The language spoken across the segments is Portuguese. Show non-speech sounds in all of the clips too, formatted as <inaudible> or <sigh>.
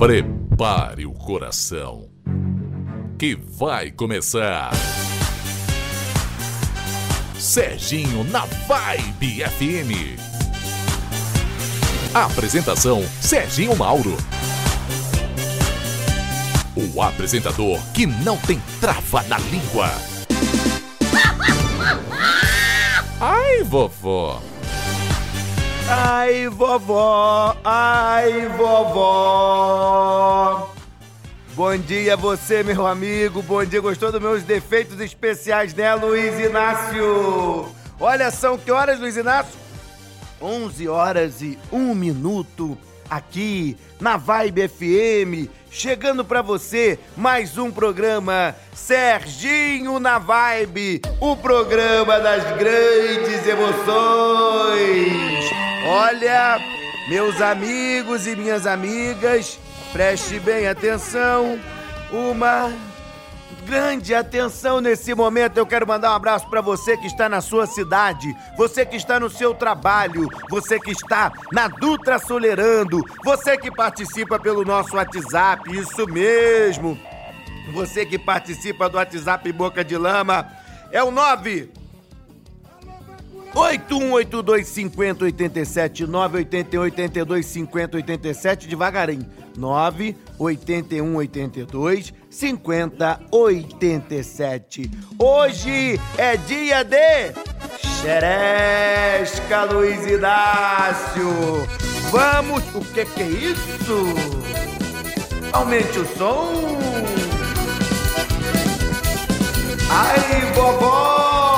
Prepare o coração, que vai começar. Serginho na Vibe FM. Apresentação: Serginho Mauro. O apresentador que não tem trava na língua. Ai, vovó. Ai, vovó, ai, vovó. Bom dia você, meu amigo. Bom dia, gostou dos meus defeitos especiais, né, Luiz Inácio? Olha, são que horas, Luiz Inácio? 11 horas e 1 minuto aqui na Vibe FM, chegando para você mais um programa Serginho na Vibe, o programa das grandes emoções. Olha, meus amigos e minhas amigas, preste bem atenção. Uma grande atenção nesse momento. Eu quero mandar um abraço para você que está na sua cidade, você que está no seu trabalho, você que está na Dutra Solerando, você que participa pelo nosso WhatsApp, isso mesmo. Você que participa do WhatsApp Boca de Lama é o 9 8182 50 87 981 82 50 87 devagarinho 981 82 50 87 Hoje é dia de Xeresca Luiz Inácio Vamos, o que que é isso? Aumente o som Ai, vovó!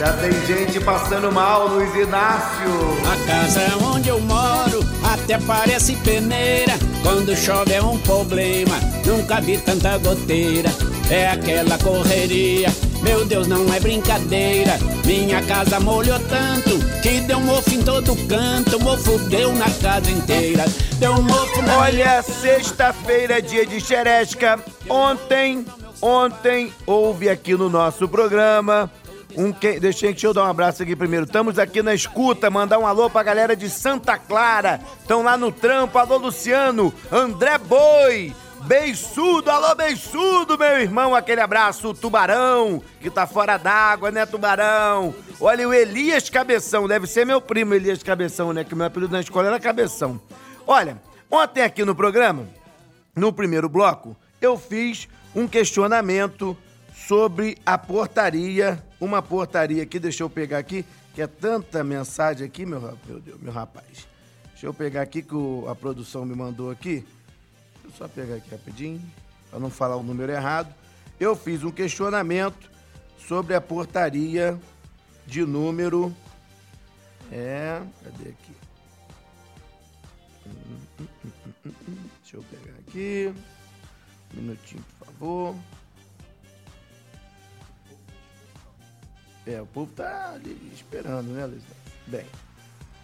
Já tem gente passando mal, Luiz Inácio. A casa onde eu moro até parece peneira. Quando chove é um problema, nunca vi tanta goteira. É aquela correria, meu Deus, não é brincadeira. Minha casa molhou tanto que deu mofo em todo canto. Mofo deu na casa inteira. Deu mofo na Olha, sexta-feira é dia de xeresca. Ontem, ontem houve aqui no nosso programa um que... Deixa, deixa eu dar um abraço aqui primeiro. Estamos aqui na escuta, mandar um alô pra galera de Santa Clara. Estão lá no trampo. Alô, Luciano, André Boi. Beiçudo, alô Beiçudo, meu irmão, aquele abraço, Tubarão, que tá fora d'água, né, Tubarão? Olha, o Elias Cabeção, deve ser meu primo Elias Cabeção, né, que meu apelido na escola era Cabeção. Olha, ontem aqui no programa, no primeiro bloco, eu fiz um questionamento sobre a portaria, uma portaria aqui, deixa eu pegar aqui, que é tanta mensagem aqui, meu, meu Deus, meu rapaz. Deixa eu pegar aqui que o, a produção me mandou aqui. Deixa eu só pegar aqui rapidinho, para não falar o número errado. Eu fiz um questionamento sobre a portaria de número. É. Cadê aqui? Deixa eu pegar aqui. Um minutinho, por favor. É, o povo tá ali esperando, né, Luiz? Bem,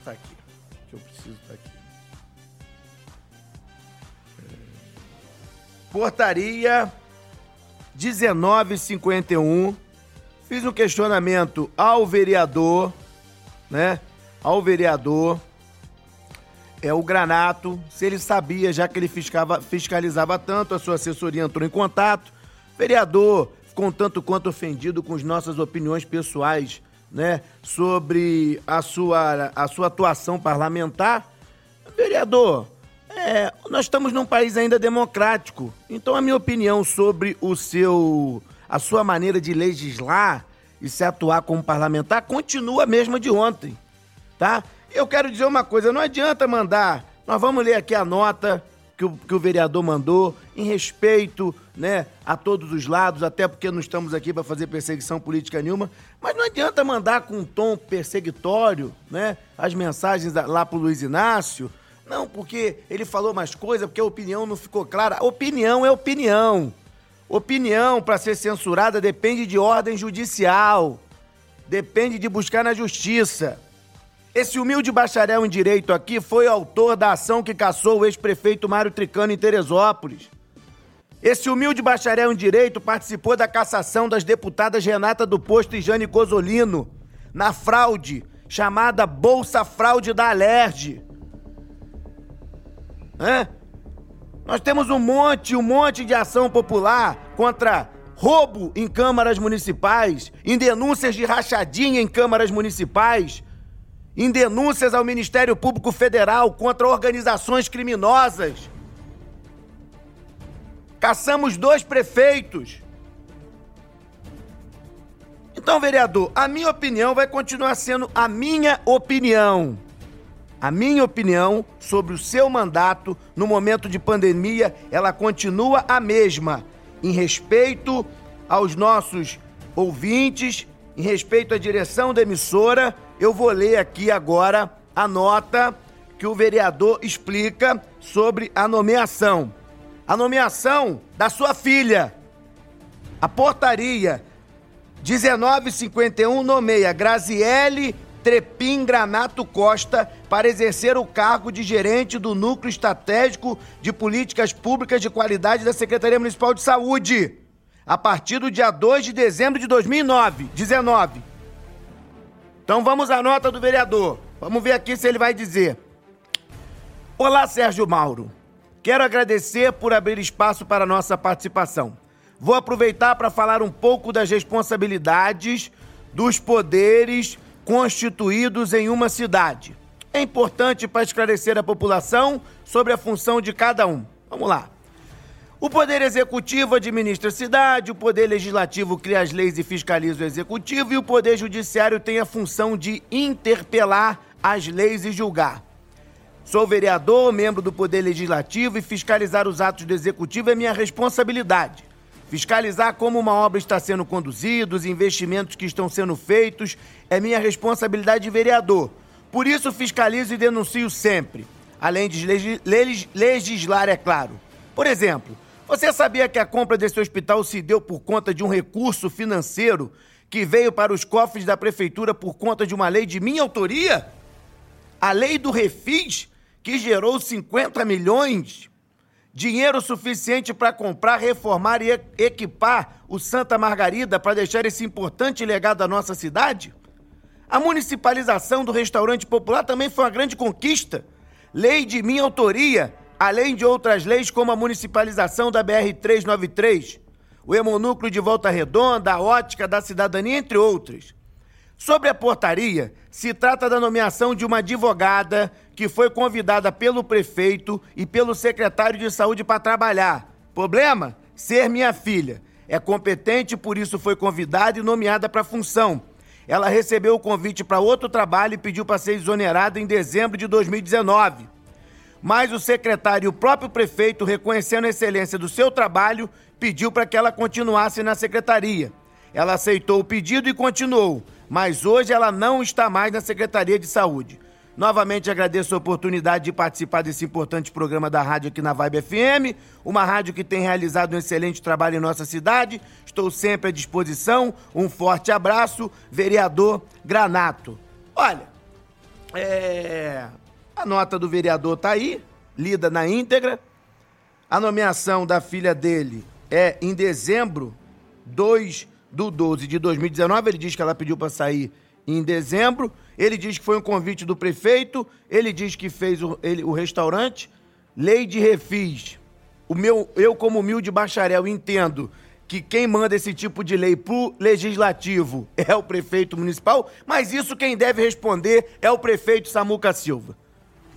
tá aqui. Que eu preciso tá aqui. É... Portaria 1951. Fiz um questionamento ao vereador, né? Ao vereador é o Granato, se ele sabia, já que ele fiscava, fiscalizava tanto, a sua assessoria entrou em contato. Vereador, um tanto quanto ofendido com as nossas opiniões pessoais, né, sobre a sua, a sua atuação parlamentar. Vereador, é, nós estamos num país ainda democrático, então a minha opinião sobre o seu, a sua maneira de legislar e se atuar como parlamentar continua a mesma de ontem, tá? Eu quero dizer uma coisa, não adianta mandar, nós vamos ler aqui a nota que o, que o vereador mandou, em respeito né, a todos os lados, até porque não estamos aqui para fazer perseguição política nenhuma, mas não adianta mandar com um tom perseguitório né, as mensagens lá para o Luiz Inácio, não, porque ele falou mais coisa, porque a opinião não ficou clara. Opinião é opinião. Opinião, para ser censurada, depende de ordem judicial, depende de buscar na justiça. Esse humilde bacharel em direito aqui foi autor da ação que caçou o ex-prefeito Mário Tricano em Teresópolis. Esse humilde bacharel em direito participou da cassação das deputadas Renata do Posto e Jane Cosolino na fraude chamada Bolsa Fraude da Alerj. Né? Nós temos um monte, um monte de ação popular contra roubo em câmaras municipais, em denúncias de rachadinha em câmaras municipais, em denúncias ao Ministério Público Federal contra organizações criminosas. Caçamos dois prefeitos. Então, vereador, a minha opinião vai continuar sendo a minha opinião. A minha opinião sobre o seu mandato no momento de pandemia, ela continua a mesma, em respeito aos nossos ouvintes, em respeito à direção da emissora. Eu vou ler aqui agora a nota que o vereador explica sobre a nomeação. A nomeação da sua filha. A portaria 1951 nomeia Graziele Trepim Granato Costa para exercer o cargo de gerente do Núcleo Estratégico de Políticas Públicas de Qualidade da Secretaria Municipal de Saúde, a partir do dia 2 de dezembro de 2009, 19. Então vamos à nota do vereador. Vamos ver aqui se ele vai dizer. Olá, Sérgio Mauro. Quero agradecer por abrir espaço para nossa participação. Vou aproveitar para falar um pouco das responsabilidades, dos poderes constituídos em uma cidade. É importante para esclarecer a população sobre a função de cada um. Vamos lá. O Poder Executivo administra a cidade, o Poder Legislativo cria as leis e fiscaliza o Executivo, e o Poder Judiciário tem a função de interpelar as leis e julgar. Sou vereador, membro do Poder Legislativo e fiscalizar os atos do Executivo é minha responsabilidade fiscalizar como uma obra está sendo conduzida, os investimentos que estão sendo feitos, é minha responsabilidade de vereador. Por isso, fiscalizo e denuncio sempre, além de legislar, é claro. Por exemplo, você sabia que a compra desse hospital se deu por conta de um recurso financeiro que veio para os cofres da prefeitura por conta de uma lei de minha autoria? A lei do refis, que gerou 50 milhões dinheiro suficiente para comprar, reformar e equipar o Santa Margarida para deixar esse importante legado à nossa cidade? A municipalização do restaurante popular também foi uma grande conquista. Lei de minha autoria, além de outras leis como a municipalização da BR-393, o hemonúcleo de Volta Redonda, a ótica da cidadania, entre outras. Sobre a portaria, se trata da nomeação de uma advogada que foi convidada pelo prefeito e pelo secretário de saúde para trabalhar. Problema? Ser minha filha. É competente, por isso foi convidada e nomeada para a função. Ela recebeu o convite para outro trabalho e pediu para ser exonerada em dezembro de 2019. Mas o secretário e o próprio prefeito, reconhecendo a excelência do seu trabalho, pediu para que ela continuasse na secretaria. Ela aceitou o pedido e continuou mas hoje ela não está mais na Secretaria de Saúde. Novamente agradeço a oportunidade de participar desse importante programa da rádio aqui na Vibe FM, uma rádio que tem realizado um excelente trabalho em nossa cidade. Estou sempre à disposição. Um forte abraço, vereador Granato. Olha, é... a nota do vereador está aí, lida na íntegra. A nomeação da filha dele é em dezembro 2 do 12 de 2019. Ele diz que ela pediu para sair em dezembro. Ele diz que foi um convite do prefeito. Ele diz que fez o, ele, o restaurante. Lei de refis. O meu, eu, como humilde bacharel, entendo que quem manda esse tipo de lei pro legislativo é o prefeito municipal, mas isso quem deve responder é o prefeito Samuca Silva.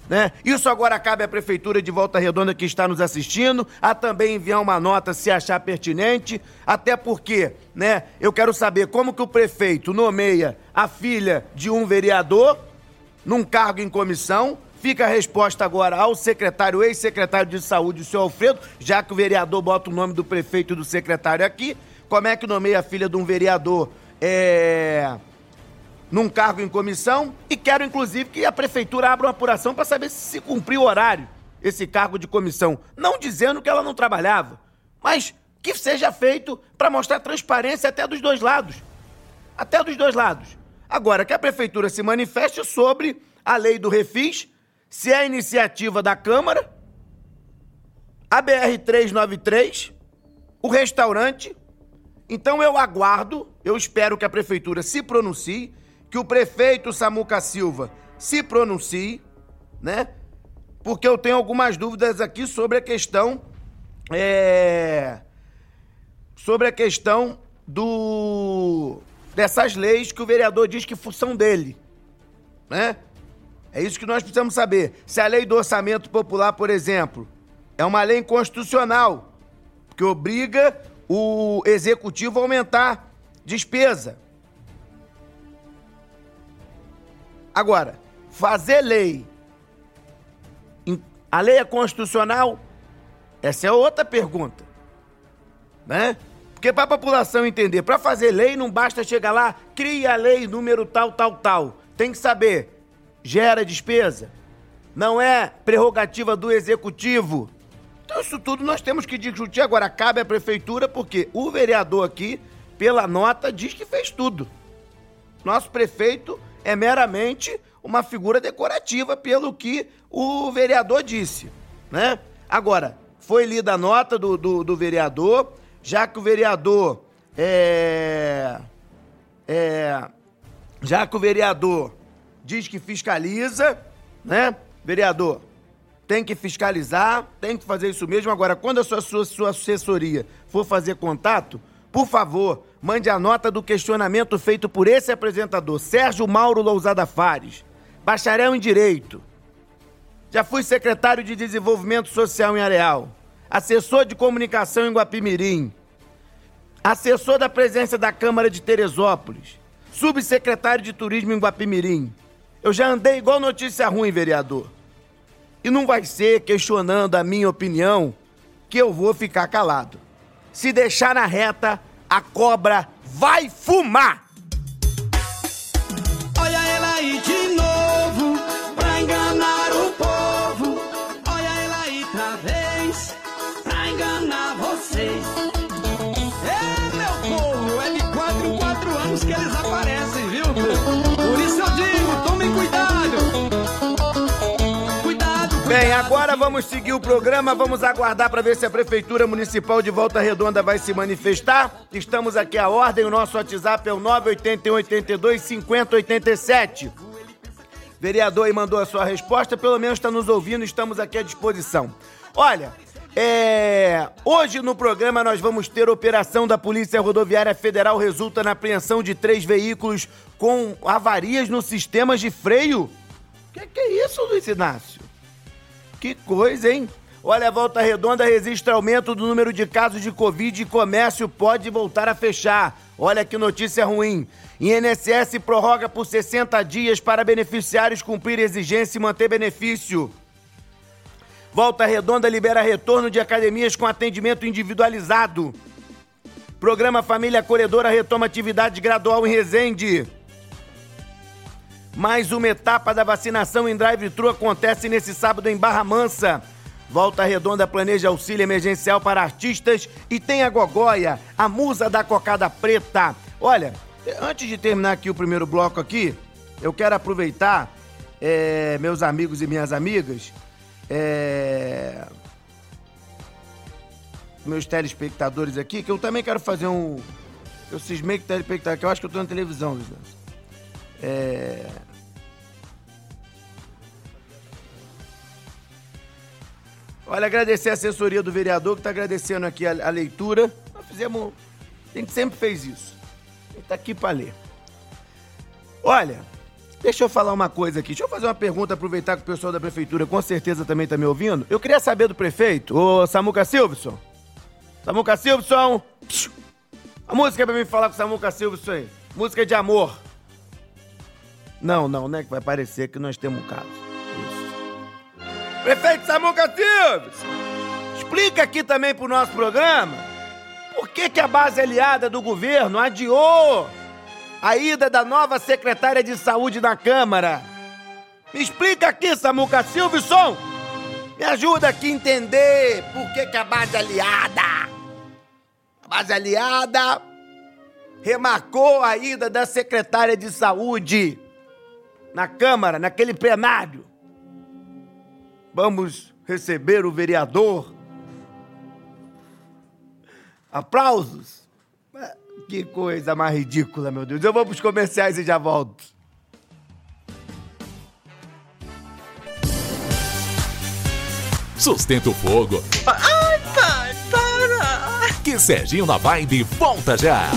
Né? Isso agora cabe à Prefeitura de Volta Redonda que está nos assistindo, a também enviar uma nota se achar pertinente, até porque, né, eu quero saber como que o prefeito nomeia a filha de um vereador num cargo em comissão. Fica a resposta agora ao secretário, ex-secretário de saúde, o senhor Alfredo, já que o vereador bota o nome do prefeito e do secretário aqui. Como é que nomeia a filha de um vereador? É num cargo em comissão e quero, inclusive, que a prefeitura abra uma apuração para saber se cumpriu o horário esse cargo de comissão. Não dizendo que ela não trabalhava, mas que seja feito para mostrar transparência até dos dois lados. Até dos dois lados. Agora, que a prefeitura se manifeste sobre a lei do refis, se é iniciativa da Câmara, a BR-393, o restaurante. Então eu aguardo, eu espero que a prefeitura se pronuncie que o prefeito Samuca Silva se pronuncie, né? porque eu tenho algumas dúvidas aqui sobre a questão. É, sobre a questão do dessas leis que o vereador diz que são dele, né? É isso que nós precisamos saber. Se a lei do orçamento popular, por exemplo, é uma lei inconstitucional, que obriga o executivo a aumentar despesa. Agora, fazer lei. A lei é constitucional? Essa é outra pergunta. Né? Porque para a população entender, para fazer lei não basta chegar lá, cria a lei número tal, tal, tal. Tem que saber, gera despesa. Não é prerrogativa do executivo. Então isso tudo nós temos que discutir. Agora cabe à prefeitura porque o vereador aqui, pela nota, diz que fez tudo. Nosso prefeito é meramente uma figura decorativa pelo que o vereador disse, né? Agora, foi lida a nota do, do, do vereador, já que o vereador é, é, já que o vereador diz que fiscaliza, né? Vereador, tem que fiscalizar, tem que fazer isso mesmo. Agora, quando a sua, sua, sua assessoria for fazer contato, por favor, mande a nota do questionamento feito por esse apresentador, Sérgio Mauro Lousada Fares, bacharel em Direito. Já fui secretário de Desenvolvimento Social em Areal assessor de comunicação em Guapimirim, assessor da presença da Câmara de Teresópolis, subsecretário de Turismo em Guapimirim. Eu já andei igual notícia ruim, vereador. E não vai ser questionando a minha opinião que eu vou ficar calado. Se deixar na reta, a cobra vai fumar! Olha ela aí de vamos seguir o programa, vamos aguardar para ver se a Prefeitura Municipal de Volta Redonda vai se manifestar. Estamos aqui à ordem, o nosso WhatsApp é o 98182 5087. Vereador aí mandou a sua resposta, pelo menos está nos ouvindo, estamos aqui à disposição. Olha, é... hoje no programa nós vamos ter operação da Polícia Rodoviária Federal resulta na apreensão de três veículos com avarias nos sistemas de freio. Que que é isso, Luiz Inácio? Que coisa, hein? Olha, a Volta Redonda registra aumento do número de casos de Covid e comércio pode voltar a fechar. Olha que notícia ruim. INSS prorroga por 60 dias para beneficiários cumprir exigência e manter benefício. Volta Redonda libera retorno de academias com atendimento individualizado. Programa Família Acolhedora retoma atividade gradual em Resende. Mais uma etapa da vacinação em drive-thru acontece nesse sábado em Barra Mansa. Volta Redonda planeja auxílio emergencial para artistas e tem a Gogóia, a musa da cocada preta. Olha, antes de terminar aqui o primeiro bloco aqui, eu quero aproveitar, é, meus amigos e minhas amigas, é, meus telespectadores aqui, que eu também quero fazer um... Eu cismei que telespectador, que eu acho que eu tô na televisão, Luiz. É... Olha, agradecer a assessoria do vereador que está agradecendo aqui a, a leitura. Nós fizemos. A gente sempre fez isso. A gente tá aqui para ler. Olha, deixa eu falar uma coisa aqui. Deixa eu fazer uma pergunta, aproveitar que o pessoal da prefeitura com certeza também tá me ouvindo. Eu queria saber do prefeito, ô Samuca Silvson. Samuca Silvson! A música é mim falar com o Samuca Silvson aí. Música de amor. Não, não, né? Que vai parecer que nós temos um caso. Prefeito Samuca Silves, explica aqui também pro nosso programa por que, que a base aliada do governo adiou a ida da nova secretária de saúde na Câmara. Me explica aqui, Samuca Silveson. Me ajuda aqui a entender por que, que a base aliada, a base aliada remarcou a ida da secretária de saúde na Câmara, naquele plenário. Vamos receber o vereador. Aplausos. Que coisa mais ridícula, meu Deus. Eu vou pros comerciais e já volto. sustenta o fogo. Ai, pai, para! Que Serginho na Vibe volta já!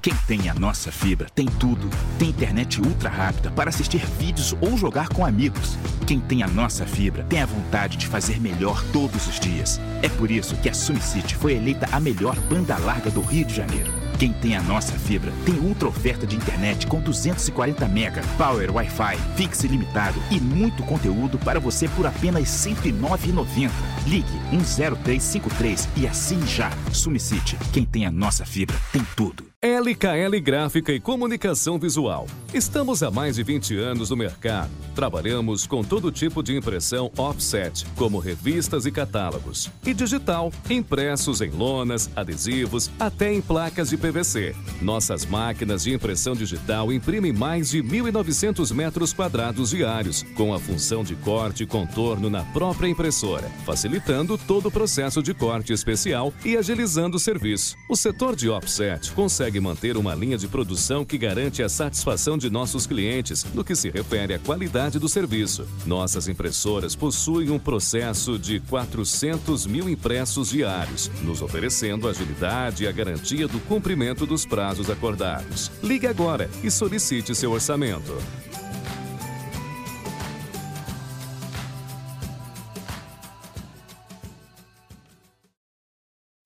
Quem tem a nossa fibra tem tudo. Tem internet ultra rápida para assistir vídeos ou jogar com amigos. Quem tem a nossa fibra tem a vontade de fazer melhor todos os dias. É por isso que a SumCity foi eleita a melhor banda larga do Rio de Janeiro. Quem tem a nossa fibra tem ultra oferta de internet com 240 mega, power Wi-Fi, fixe ilimitado e muito conteúdo para você por apenas R$ 109,90. Ligue 10353 e assine já. SumCity, quem tem a nossa fibra tem tudo. LKL Gráfica e Comunicação Visual. Estamos há mais de 20 anos no mercado. Trabalhamos com todo tipo de impressão offset, como revistas e catálogos, e digital, impressos em lonas, adesivos, até em placas de PVC. Nossas máquinas de impressão digital imprimem mais de 1.900 metros quadrados diários, com a função de corte e contorno na própria impressora, facilitando todo o processo de corte especial e agilizando o serviço. O setor de offset consegue consegue manter uma linha de produção que garante a satisfação de nossos clientes no que se refere à qualidade do serviço. Nossas impressoras possuem um processo de 400 mil impressos diários, nos oferecendo agilidade e a garantia do cumprimento dos prazos acordados. Ligue agora e solicite seu orçamento.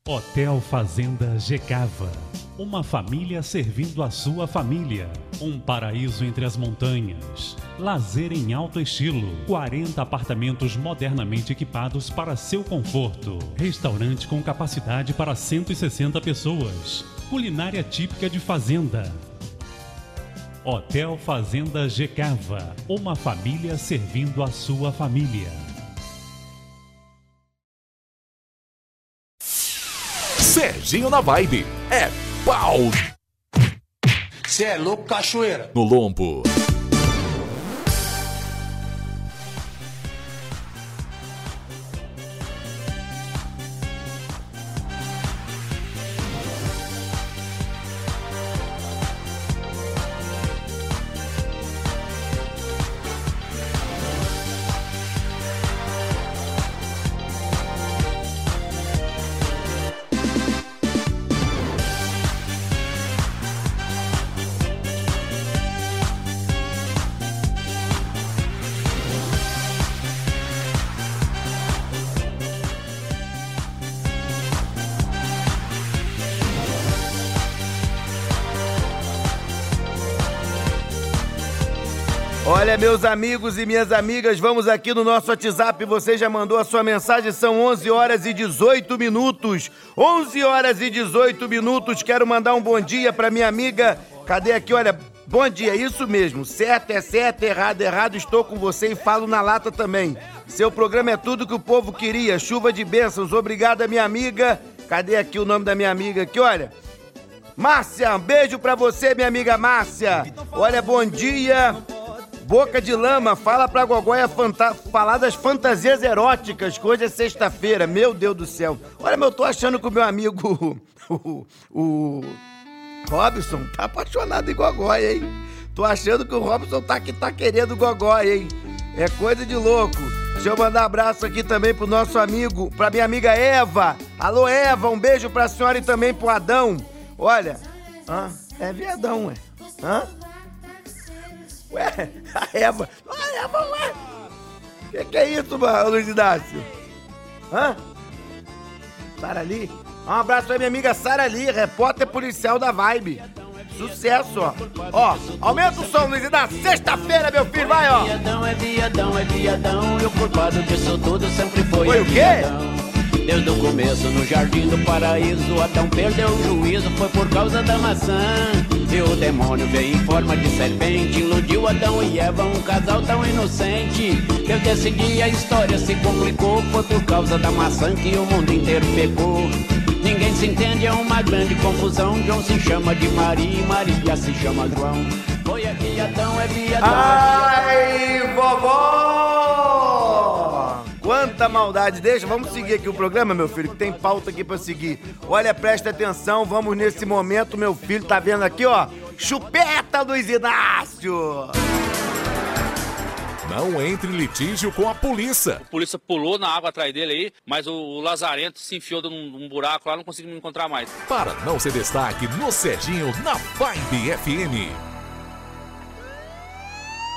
Hotel Fazenda Gecava uma família servindo a sua família. Um paraíso entre as montanhas. Lazer em alto estilo. 40 apartamentos modernamente equipados para seu conforto. Restaurante com capacidade para 160 pessoas. Culinária típica de fazenda. Hotel Fazenda Gecava. Uma família servindo a sua família. Serginho na Vibe. É pau! Cê é louco, cachoeira? No lombo. Meus amigos e minhas amigas, vamos aqui no nosso WhatsApp. Você já mandou a sua mensagem, são 11 horas e 18 minutos. 11 horas e 18 minutos. Quero mandar um bom dia para minha amiga. Cadê aqui? Olha, bom dia, isso mesmo. Certo é certo, errado é errado. Estou com você e falo na lata também. Seu programa é tudo que o povo queria. Chuva de bênçãos. Obrigada, minha amiga. Cadê aqui o nome da minha amiga aqui? Olha. Márcia, um beijo pra você, minha amiga Márcia. Olha, bom dia. Boca de Lama, fala pra Gogóia fanta falar das fantasias eróticas, que hoje é sexta-feira. Meu Deus do céu. Olha, eu tô achando que o meu amigo, <laughs> o, o Robson, tá apaixonado em Gogóia, hein? Tô achando que o Robson tá, que tá querendo Gogóia, hein? É coisa de louco. Deixa eu mandar abraço aqui também pro nosso amigo, pra minha amiga Eva. Alô, Eva, um beijo pra senhora e também pro Adão. Olha, hã? é viadão, ué. Hã? Ué, a Eva. A Eva, ué. Que que é isso, mano, Luiz Inácio? Hã? Sara Lee? Um abraço aí, minha amiga Sara Lee, repórter policial da Vibe. Sucesso, ó. Ó, aumenta o som, Luiz Inácio. Sexta-feira, meu filho, vai, ó. Viadão é viadão, é viadão. E o culpado disso tudo sempre foi. Foi o quê? Desde o começo no jardim do paraíso Adão perdeu o juízo, foi por causa da maçã. E o demônio veio em forma de serpente Iludiu Adão e Eva, um casal tão inocente. Que desse dia a história se complicou Foi por causa da maçã que o mundo inteiro pegou. Ninguém se entende, é uma grande confusão. João se chama de Maria e Maria se chama João. Foi aqui Adão, é viadão Ai, vovó! Quanta maldade. Deixa, vamos seguir aqui o programa, meu filho, que tem pauta aqui pra seguir. Olha, presta atenção, vamos nesse momento, meu filho, tá vendo aqui, ó? Chupeta Luiz Inácio! Não entre em litígio com a polícia. A polícia pulou na água atrás dele aí, mas o, o Lazarento se enfiou num, num buraco lá, não conseguimos encontrar mais. Para não ser destaque no Serginho na Vibe FM.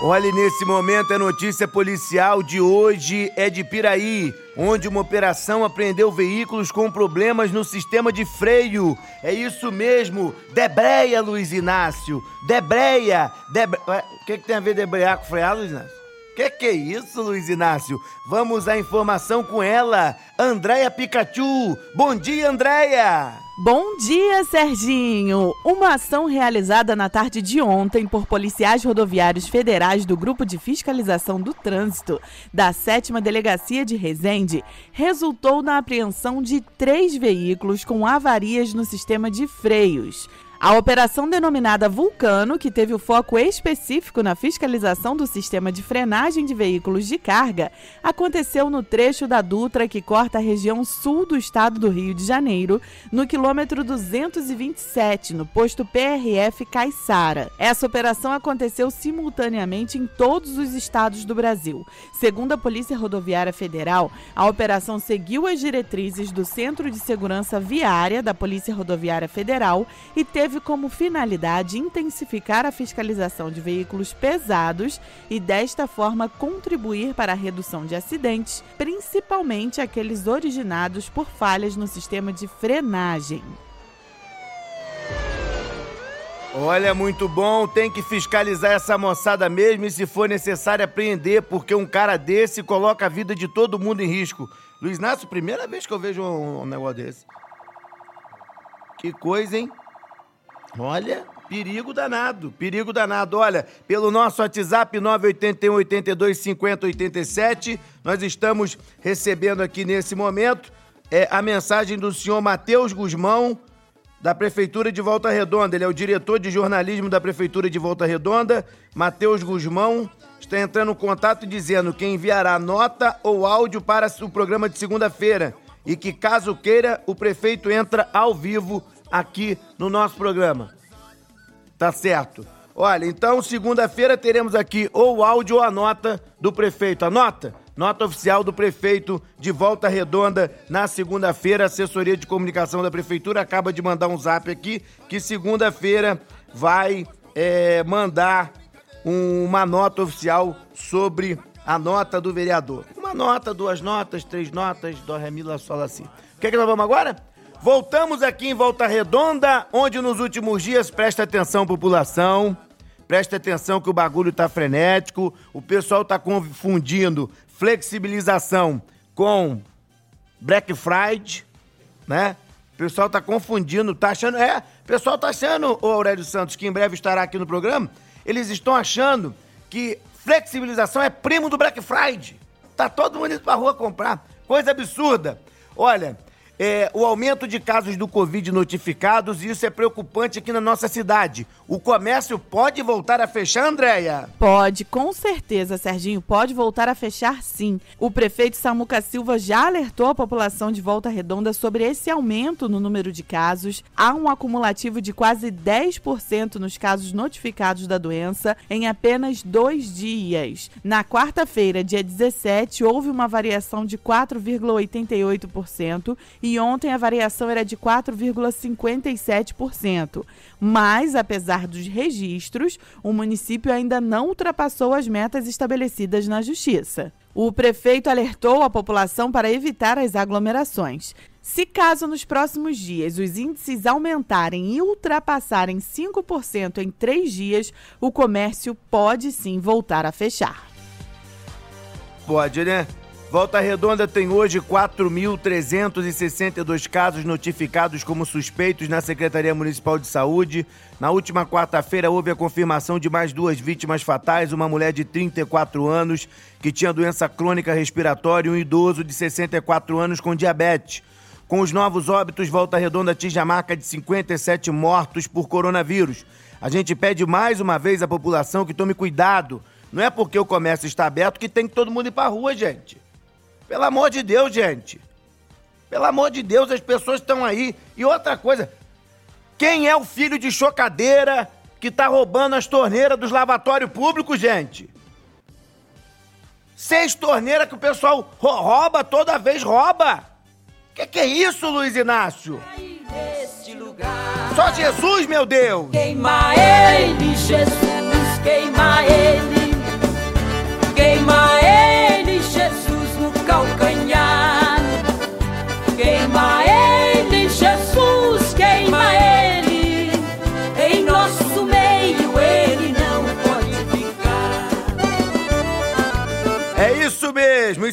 Olha, nesse momento a notícia policial de hoje é de Piraí, onde uma operação apreendeu veículos com problemas no sistema de freio. É isso mesmo, debreia, Luiz Inácio, debreia, debre... O que, que tem a ver debrear com frear, Luiz Inácio? Que que é isso, Luiz Inácio? Vamos à informação com ela, Andréia Pikachu. Bom dia, Andréia! Bom dia, Serginho! Uma ação realizada na tarde de ontem por policiais rodoviários federais do Grupo de Fiscalização do Trânsito da 7 Delegacia de Resende resultou na apreensão de três veículos com avarias no sistema de freios. A operação denominada Vulcano, que teve o foco específico na fiscalização do sistema de frenagem de veículos de carga, aconteceu no trecho da Dutra que corta a região sul do estado do Rio de Janeiro, no quilômetro 227, no posto PRF Caiçara. Essa operação aconteceu simultaneamente em todos os estados do Brasil. Segundo a Polícia Rodoviária Federal, a operação seguiu as diretrizes do Centro de Segurança Viária da Polícia Rodoviária Federal e teve teve como finalidade intensificar a fiscalização de veículos pesados e, desta forma, contribuir para a redução de acidentes, principalmente aqueles originados por falhas no sistema de frenagem. Olha, muito bom, tem que fiscalizar essa moçada mesmo e, se for necessário, apreender, porque um cara desse coloca a vida de todo mundo em risco. Luiz Nácio, primeira vez que eu vejo um, um negócio desse. Que coisa, hein? Olha, perigo danado, perigo danado. Olha, pelo nosso WhatsApp 981 82 50 87, nós estamos recebendo aqui nesse momento é, a mensagem do senhor Matheus Guzmão, da Prefeitura de Volta Redonda. Ele é o diretor de jornalismo da Prefeitura de Volta Redonda. Matheus Guzmão está entrando em contato dizendo que enviará nota ou áudio para o programa de segunda-feira e que, caso queira, o prefeito entra ao vivo aqui no nosso programa. Tá certo. Olha, então segunda-feira teremos aqui ou o áudio ou a nota do prefeito. A nota? Nota oficial do prefeito de Volta Redonda na segunda-feira. A assessoria de comunicação da prefeitura acaba de mandar um zap aqui que segunda-feira vai é, mandar um, uma nota oficial sobre a nota do vereador. Uma nota, duas notas, três notas, do Remila Sola assim. O que, é que nós vamos agora? Voltamos aqui em Volta Redonda, onde nos últimos dias, presta atenção, população, presta atenção que o bagulho tá frenético, o pessoal tá confundindo flexibilização com Black Friday, né? O pessoal tá confundindo, tá achando. É, o pessoal tá achando, o Aurélio Santos, que em breve estará aqui no programa, eles estão achando que flexibilização é primo do Black Friday. Tá todo mundo indo pra rua comprar. Coisa absurda. Olha, é, o aumento de casos do Covid notificados e isso é preocupante aqui na nossa cidade. O comércio pode voltar a fechar, Andréia? Pode, com certeza, Serginho. Pode voltar a fechar sim. O prefeito Samuca Silva já alertou a população de Volta Redonda sobre esse aumento no número de casos. Há um acumulativo de quase 10% nos casos notificados da doença em apenas dois dias. Na quarta-feira, dia 17, houve uma variação de 4,88% e ontem a variação era de 4,57%. Mas, apesar dos registros, o município ainda não ultrapassou as metas estabelecidas na Justiça. O prefeito alertou a população para evitar as aglomerações. Se caso nos próximos dias os índices aumentarem e ultrapassarem 5% em três dias, o comércio pode sim voltar a fechar. Pode, né? Volta Redonda tem hoje 4.362 casos notificados como suspeitos na Secretaria Municipal de Saúde. Na última quarta-feira houve a confirmação de mais duas vítimas fatais, uma mulher de 34 anos que tinha doença crônica respiratória e um idoso de 64 anos com diabetes. Com os novos óbitos, Volta Redonda atinge a marca de 57 mortos por coronavírus. A gente pede mais uma vez à população que tome cuidado. Não é porque o comércio está aberto que tem que todo mundo ir para rua, gente. Pelo amor de Deus, gente. Pelo amor de Deus, as pessoas estão aí. E outra coisa, quem é o filho de chocadeira que tá roubando as torneiras dos lavatórios públicos, gente? Seis torneiras que o pessoal ro- rouba toda vez, rouba. Que que é isso, Luiz Inácio? Só Jesus, meu Deus! Queima ele, Jesus, queima ele. Queima ele,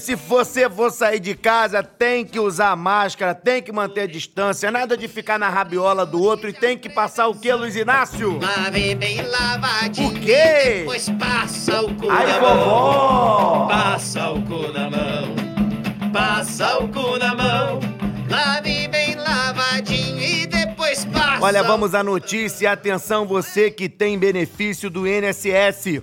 se você for sair de casa, tem que usar máscara, tem que manter a distância, nada de ficar na rabiola do outro e tem que passar o que, Luiz Inácio? Lave bem lavadinho. O quê? Depois passa o cu Ai, na vovó! mão. Passa o cu na mão. Passa o cu na mão. Lave bem lavadinho e depois passa. Olha, vamos à notícia. Atenção, você que tem benefício do INSS.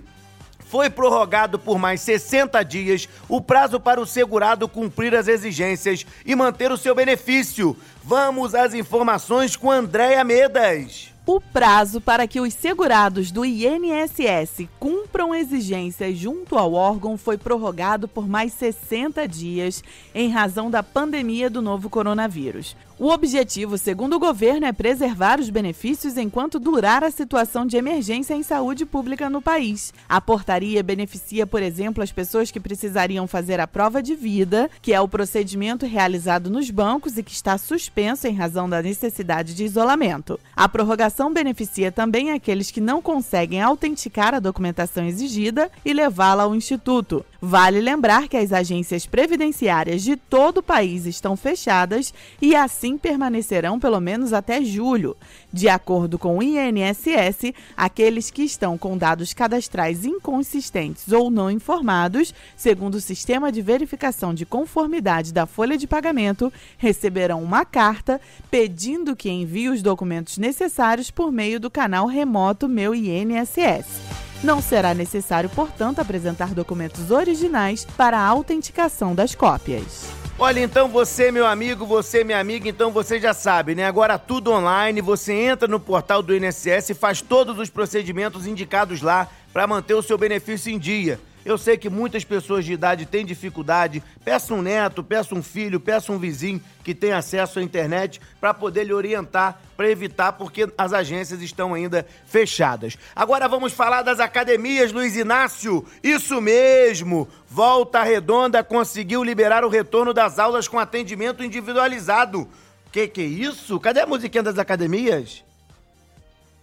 Foi prorrogado por mais 60 dias o prazo para o segurado cumprir as exigências e manter o seu benefício. Vamos às informações com Andréia Medas. O prazo para que os segurados do INSS cumpram exigências junto ao órgão foi prorrogado por mais 60 dias em razão da pandemia do novo coronavírus. O objetivo, segundo o governo, é preservar os benefícios enquanto durar a situação de emergência em saúde pública no país. A portaria beneficia, por exemplo, as pessoas que precisariam fazer a prova de vida, que é o procedimento realizado nos bancos e que está suspenso em razão da necessidade de isolamento. A prorrogação beneficia também aqueles que não conseguem autenticar a documentação exigida e levá-la ao Instituto. Vale lembrar que as agências previdenciárias de todo o país estão fechadas e assim permanecerão pelo menos até julho. De acordo com o INSS, aqueles que estão com dados cadastrais inconsistentes ou não informados, segundo o sistema de verificação de conformidade da folha de pagamento, receberão uma carta pedindo que envie os documentos necessários por meio do canal remoto Meu INSS. Não será necessário, portanto, apresentar documentos originais para a autenticação das cópias. Olha, então você, meu amigo, você, minha amiga, então você já sabe, né? Agora tudo online, você entra no portal do INSS e faz todos os procedimentos indicados lá para manter o seu benefício em dia. Eu sei que muitas pessoas de idade têm dificuldade. Peça um neto, peça um filho, peça um vizinho que tem acesso à internet para poder lhe orientar, para evitar, porque as agências estão ainda fechadas. Agora vamos falar das academias, Luiz Inácio. Isso mesmo! Volta Redonda conseguiu liberar o retorno das aulas com atendimento individualizado. Que que é isso? Cadê a musiquinha das academias?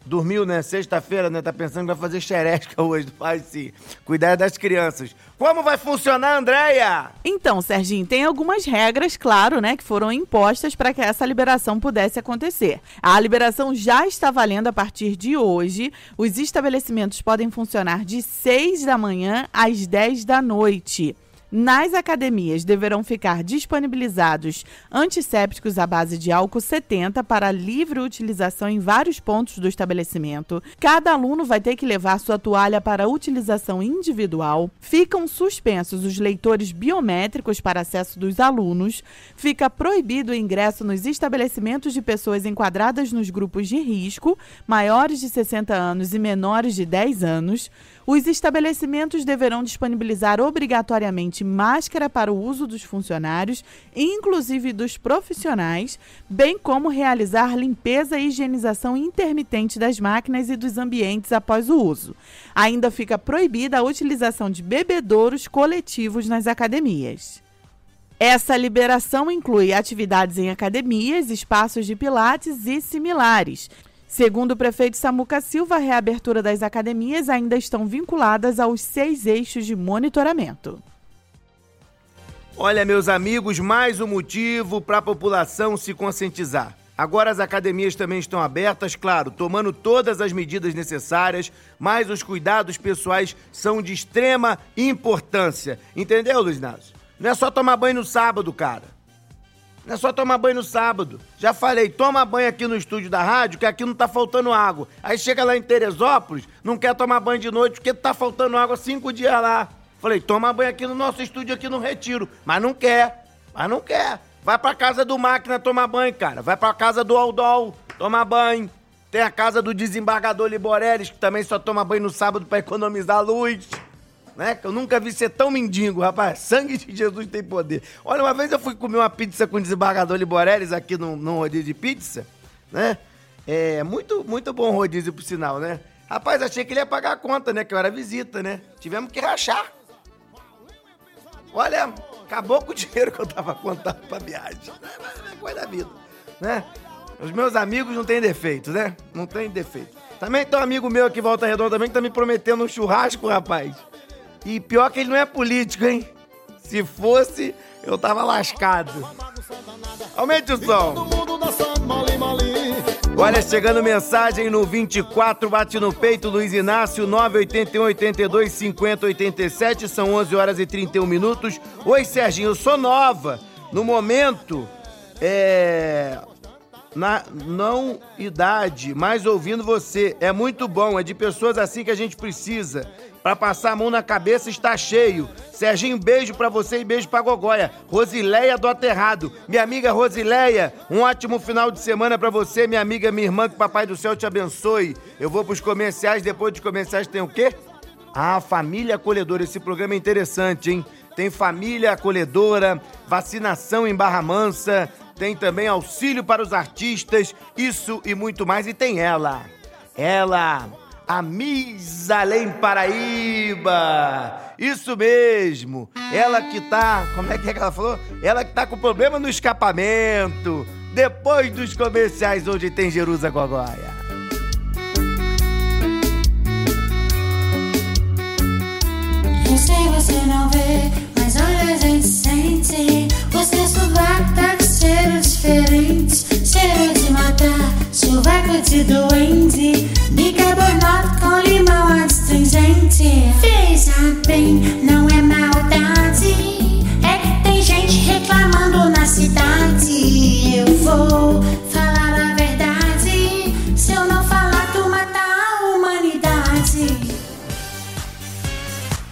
Dormiu, né? Sexta-feira, né? Tá pensando que vai fazer xeresca hoje. Faz sim. Cuidar das crianças. Como vai funcionar, Andréia? Então, Serginho, tem algumas regras, claro, né, que foram impostas para que essa liberação pudesse acontecer. A liberação já está valendo a partir de hoje. Os estabelecimentos podem funcionar de 6 da manhã às 10 da noite. Nas academias deverão ficar disponibilizados antissépticos à base de álcool 70 para livre utilização em vários pontos do estabelecimento. Cada aluno vai ter que levar sua toalha para utilização individual. Ficam suspensos os leitores biométricos para acesso dos alunos. Fica proibido o ingresso nos estabelecimentos de pessoas enquadradas nos grupos de risco, maiores de 60 anos e menores de 10 anos. Os estabelecimentos deverão disponibilizar obrigatoriamente máscara para o uso dos funcionários, inclusive dos profissionais, bem como realizar limpeza e higienização intermitente das máquinas e dos ambientes após o uso. Ainda fica proibida a utilização de bebedouros coletivos nas academias. Essa liberação inclui atividades em academias, espaços de pilates e similares. Segundo o prefeito Samuca Silva, a reabertura das academias ainda estão vinculadas aos seis eixos de monitoramento. Olha, meus amigos, mais um motivo para a população se conscientizar. Agora as academias também estão abertas, claro, tomando todas as medidas necessárias, mas os cuidados pessoais são de extrema importância. Entendeu, Luiz Naso? Não é só tomar banho no sábado, cara. Não é só tomar banho no sábado. Já falei, toma banho aqui no estúdio da rádio, que aqui não tá faltando água. Aí chega lá em Teresópolis, não quer tomar banho de noite porque tá faltando água cinco dias lá. Falei, toma banho aqui no nosso estúdio aqui no Retiro. Mas não quer, mas não quer. Vai pra casa do Máquina tomar banho, cara. Vai pra casa do Aldol tomar banho. Tem a casa do desembargador Liboreles, que também só toma banho no sábado pra economizar luz. Né? Eu nunca vi ser tão mendigo, rapaz. Sangue de Jesus tem poder. Olha, uma vez eu fui comer uma pizza com o desembargador Liborelles aqui num, num rodízio de pizza, né? É, muito, muito bom rodízio por sinal, né? Rapaz, achei que ele ia pagar a conta, né? Que eu era visita, né? Tivemos que rachar. Olha, acabou com o dinheiro que eu tava contando pra viagem. É coisa da vida, né? Os meus amigos não têm defeito, né? Não tem defeito. Também tem um amigo meu aqui, Volta Redonda, também, que tá me prometendo um churrasco, rapaz. E pior que ele não é político, hein? Se fosse, eu tava lascado. Aumente o som. Olha, chegando mensagem no 24, bate no peito, Luiz Inácio, 981 82 50 87, são 11 horas e 31 minutos. Oi, Serginho, eu sou nova. No momento, é. Na não idade, mas ouvindo você. É muito bom, é de pessoas assim que a gente precisa. Pra passar a mão na cabeça está cheio. Serginho, beijo pra você e beijo pra Gogóia. Rosileia do Aterrado. Minha amiga Rosileia, um ótimo final de semana pra você, minha amiga, minha irmã, que Papai do Céu te abençoe. Eu vou pros comerciais, depois dos comerciais tem o quê? Ah, Família Acolhedora. Esse programa é interessante, hein? Tem Família Acolhedora, vacinação em Barra Mansa, tem também auxílio para os artistas, isso e muito mais. E tem ela, ela, a Miss Além Paraíba. Isso mesmo. Ela que tá, como é que, é que ela falou? Ela que tá com problema no escapamento. Depois dos comerciais, hoje tem Jerusa Gogóia. Eu sei você não vê, mas olha a gente sente. Você sovaco tá com cheiro diferente, cheiro de matar, sovaco de doente. Bicarbonato com limão astringente. Veja bem, não é maldade. É que tem gente reclamando na cidade. Eu vou falar a verdade. Se eu não falar, tu mata a humanidade.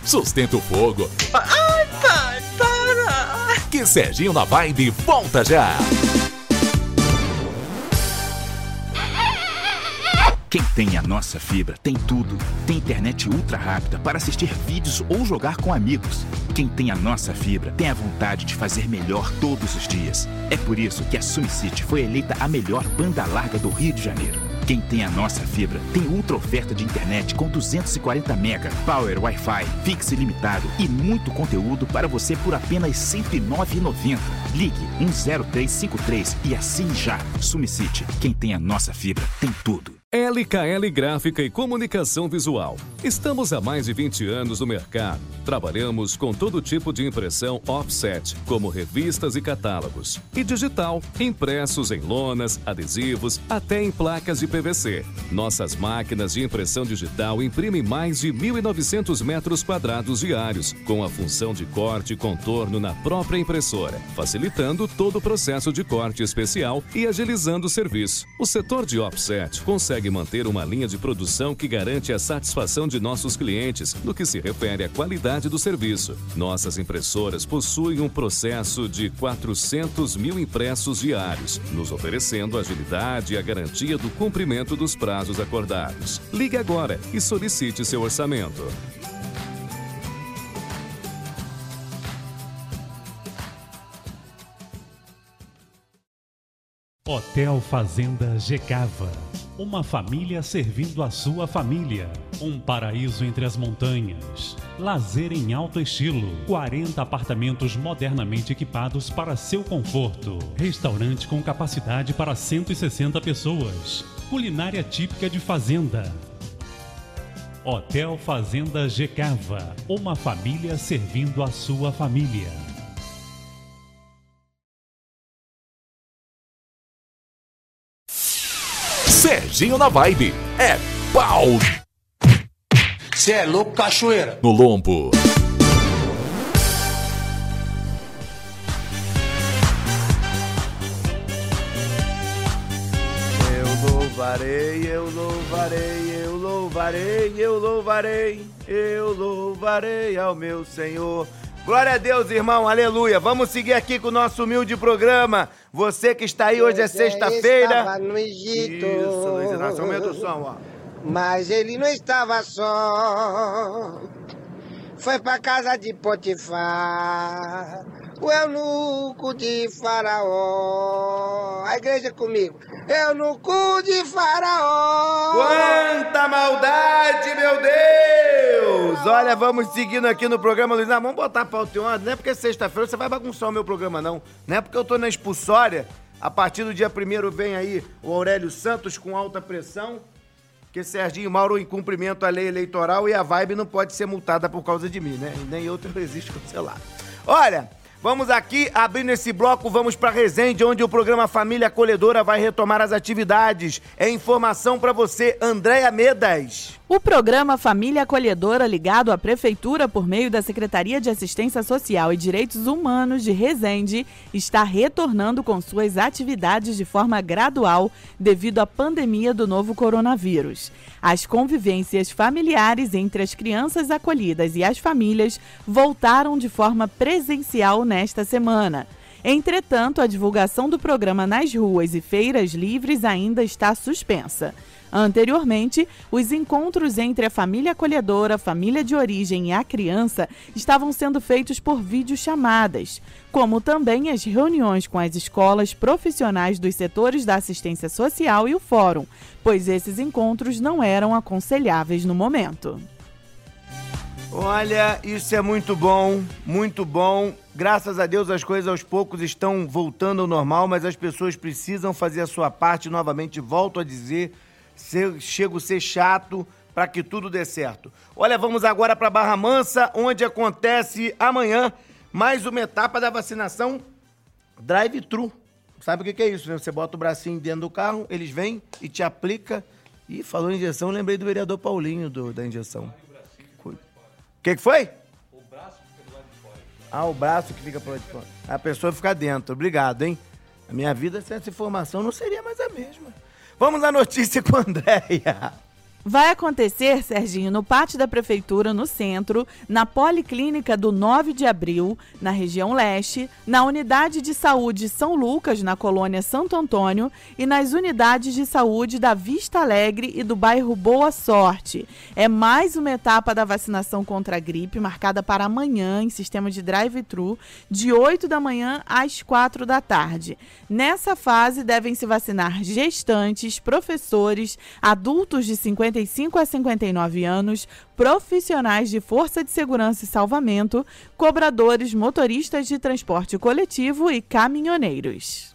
Sustenta o fogo. Ai, pai, para! Que Serginho na Vibe volta já. Quem tem a nossa fibra tem tudo. Tem internet ultra rápida para assistir vídeos ou jogar com amigos. Quem tem a nossa fibra tem a vontade de fazer melhor todos os dias. É por isso que a SumCity foi eleita a melhor banda larga do Rio de Janeiro. Quem tem a nossa fibra tem ultra oferta de internet com 240 mega, power Wi-Fi, fixe ilimitado e muito conteúdo para você por apenas R$ 109,90. Ligue 10353 e assine já. SumCity, quem tem a nossa fibra tem tudo. LKL Gráfica e Comunicação Visual. Estamos há mais de 20 anos no mercado. Trabalhamos com todo tipo de impressão offset, como revistas e catálogos, e digital, impressos em lonas, adesivos, até em placas de PVC. Nossas máquinas de impressão digital imprimem mais de 1.900 metros quadrados diários, com a função de corte e contorno na própria impressora, facilitando todo o processo de corte especial e agilizando o serviço. O setor de offset consegue manter uma linha de produção que garante a satisfação de nossos clientes no que se refere à qualidade do serviço. Nossas impressoras possuem um processo de 400 mil impressos diários, nos oferecendo agilidade e a garantia do cumprimento dos prazos acordados. Ligue agora e solicite seu orçamento. Hotel Fazenda Gecava. Uma família servindo a sua família. Um paraíso entre as montanhas. Lazer em alto estilo. 40 apartamentos modernamente equipados para seu conforto. Restaurante com capacidade para 160 pessoas. Culinária típica de fazenda. Hotel Fazenda Gecava. Uma família servindo a sua família. Serginho na Vibe. É pau Você é louco, cachoeira? no lombo. Eu louvarei, eu louvarei, eu louvarei, eu louvarei, eu louvarei ao meu Senhor. Glória a Deus, irmão, aleluia. Vamos seguir aqui com o nosso humilde programa. Você que está aí, hoje é sexta-feira. Estava no Egito. Isso, Luiz Inácio, aumenta o som, ó. Mas ele não estava só. foi pra casa de Potifar. O eunuco de Faraó. A igreja comigo. Eunuco de Faraó. Quanta maldade, meu Deus! Olha, vamos seguindo aqui no programa, Luiz. Ah, vamos botar a pauta em ordem. Não é porque sexta-feira você vai bagunçar o meu programa, não. Não é porque eu tô na expulsória. A partir do dia primeiro vem aí o Aurélio Santos com alta pressão. Que Serginho Mauro em cumprimento à lei eleitoral e a vibe não pode ser multada por causa de mim, né? Nem outro <laughs> resiste cancelado. Olha, vamos aqui abrindo esse bloco, vamos para Resende, onde o programa Família Acolhedora vai retomar as atividades. É informação para você, Andréia Medas. O programa Família Acolhedora, ligado à Prefeitura por meio da Secretaria de Assistência Social e Direitos Humanos de Resende, está retornando com suas atividades de forma gradual devido à pandemia do novo coronavírus. As convivências familiares entre as crianças acolhidas e as famílias voltaram de forma presencial nesta semana. Entretanto, a divulgação do programa nas ruas e feiras livres ainda está suspensa. Anteriormente, os encontros entre a família acolhedora, família de origem e a criança estavam sendo feitos por videochamadas, como também as reuniões com as escolas profissionais dos setores da assistência social e o fórum, pois esses encontros não eram aconselháveis no momento. Olha, isso é muito bom, muito bom. Graças a Deus as coisas aos poucos estão voltando ao normal, mas as pessoas precisam fazer a sua parte. Novamente, volto a dizer, chego a ser chato para que tudo dê certo. Olha, vamos agora para Barra Mansa, onde acontece amanhã mais uma etapa da vacinação drive-thru. Sabe o que, que é isso? né? Você bota o bracinho dentro do carro, eles vêm e te aplica. E falou em injeção, lembrei do vereador Paulinho do, da injeção. O que, que foi? Ah, o braço que fica por lá de fora. A pessoa fica dentro. Obrigado, hein? A minha vida sem essa informação não seria mais a mesma. Vamos à notícia <laughs> com a Andréia. Vai acontecer, Serginho, no pátio da Prefeitura, no centro, na Policlínica do 9 de abril, na região leste, na Unidade de Saúde São Lucas, na colônia Santo Antônio, e nas unidades de saúde da Vista Alegre e do bairro Boa Sorte. É mais uma etapa da vacinação contra a gripe, marcada para amanhã, em sistema de drive-thru, de 8 da manhã às 4 da tarde. Nessa fase, devem se vacinar gestantes, professores, adultos de 55 a 59 anos, profissionais de força de segurança e salvamento, cobradores, motoristas de transporte coletivo e caminhoneiros.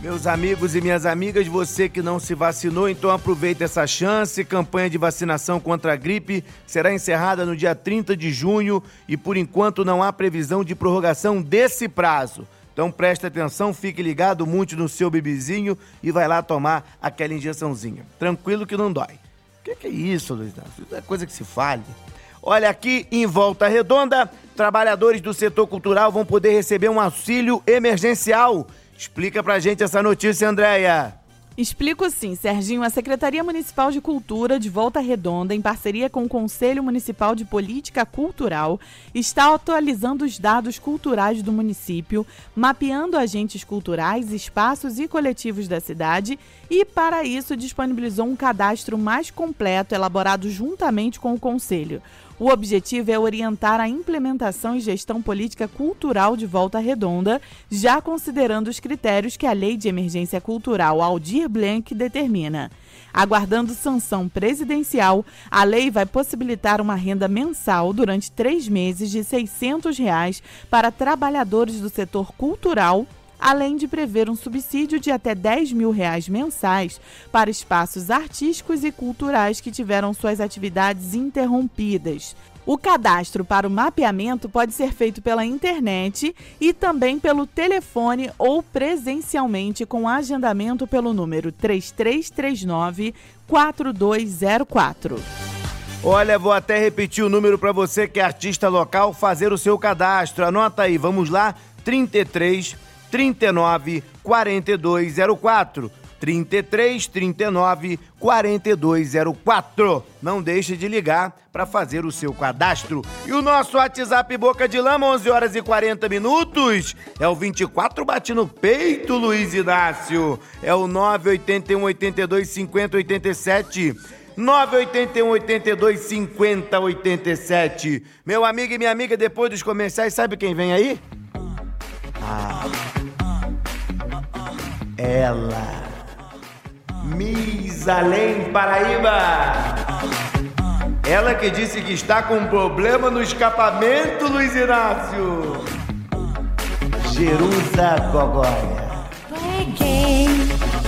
Meus amigos e minhas amigas, você que não se vacinou, então aproveite essa chance. Campanha de vacinação contra a gripe será encerrada no dia 30 de junho e por enquanto não há previsão de prorrogação desse prazo. Então preste atenção, fique ligado, monte no seu bebezinho e vai lá tomar aquela injeçãozinha. Tranquilo que não dói. O que, que é isso, Luiz Inácio? Isso é coisa que se fale. Olha aqui em Volta Redonda, trabalhadores do setor cultural vão poder receber um auxílio emergencial. Explica pra gente essa notícia, Andréia. Explico sim, Serginho. A Secretaria Municipal de Cultura de Volta Redonda, em parceria com o Conselho Municipal de Política Cultural, está atualizando os dados culturais do município, mapeando agentes culturais, espaços e coletivos da cidade e, para isso, disponibilizou um cadastro mais completo elaborado juntamente com o Conselho. O objetivo é orientar a implementação e gestão política cultural de Volta Redonda, já considerando os critérios que a Lei de Emergência Cultural Aldir Blanc determina. Aguardando sanção presidencial, a lei vai possibilitar uma renda mensal durante três meses de 600 reais para trabalhadores do setor cultural além de prever um subsídio de até 10 mil reais mensais para espaços artísticos e culturais que tiveram suas atividades interrompidas. O cadastro para o mapeamento pode ser feito pela internet e também pelo telefone ou presencialmente com agendamento pelo número 3339 4204. Olha, vou até repetir o número para você que é artista local fazer o seu cadastro. Anota aí, vamos lá, 33 39 4204. 33 39 4204. Não deixe de ligar para fazer o seu cadastro. E o nosso WhatsApp Boca de Lama, 11 horas e 40 minutos, é o 24 bate no peito, Luiz Inácio. É o 981 82 50 87. 981 82 50 87. Meu amigo e minha amiga, depois dos comerciais, sabe quem vem aí? Ah. Ela. Miss Além Paraíba. Ela que disse que está com um problema no escapamento, Luiz Inácio. Jerusa Gogóia. Peguei,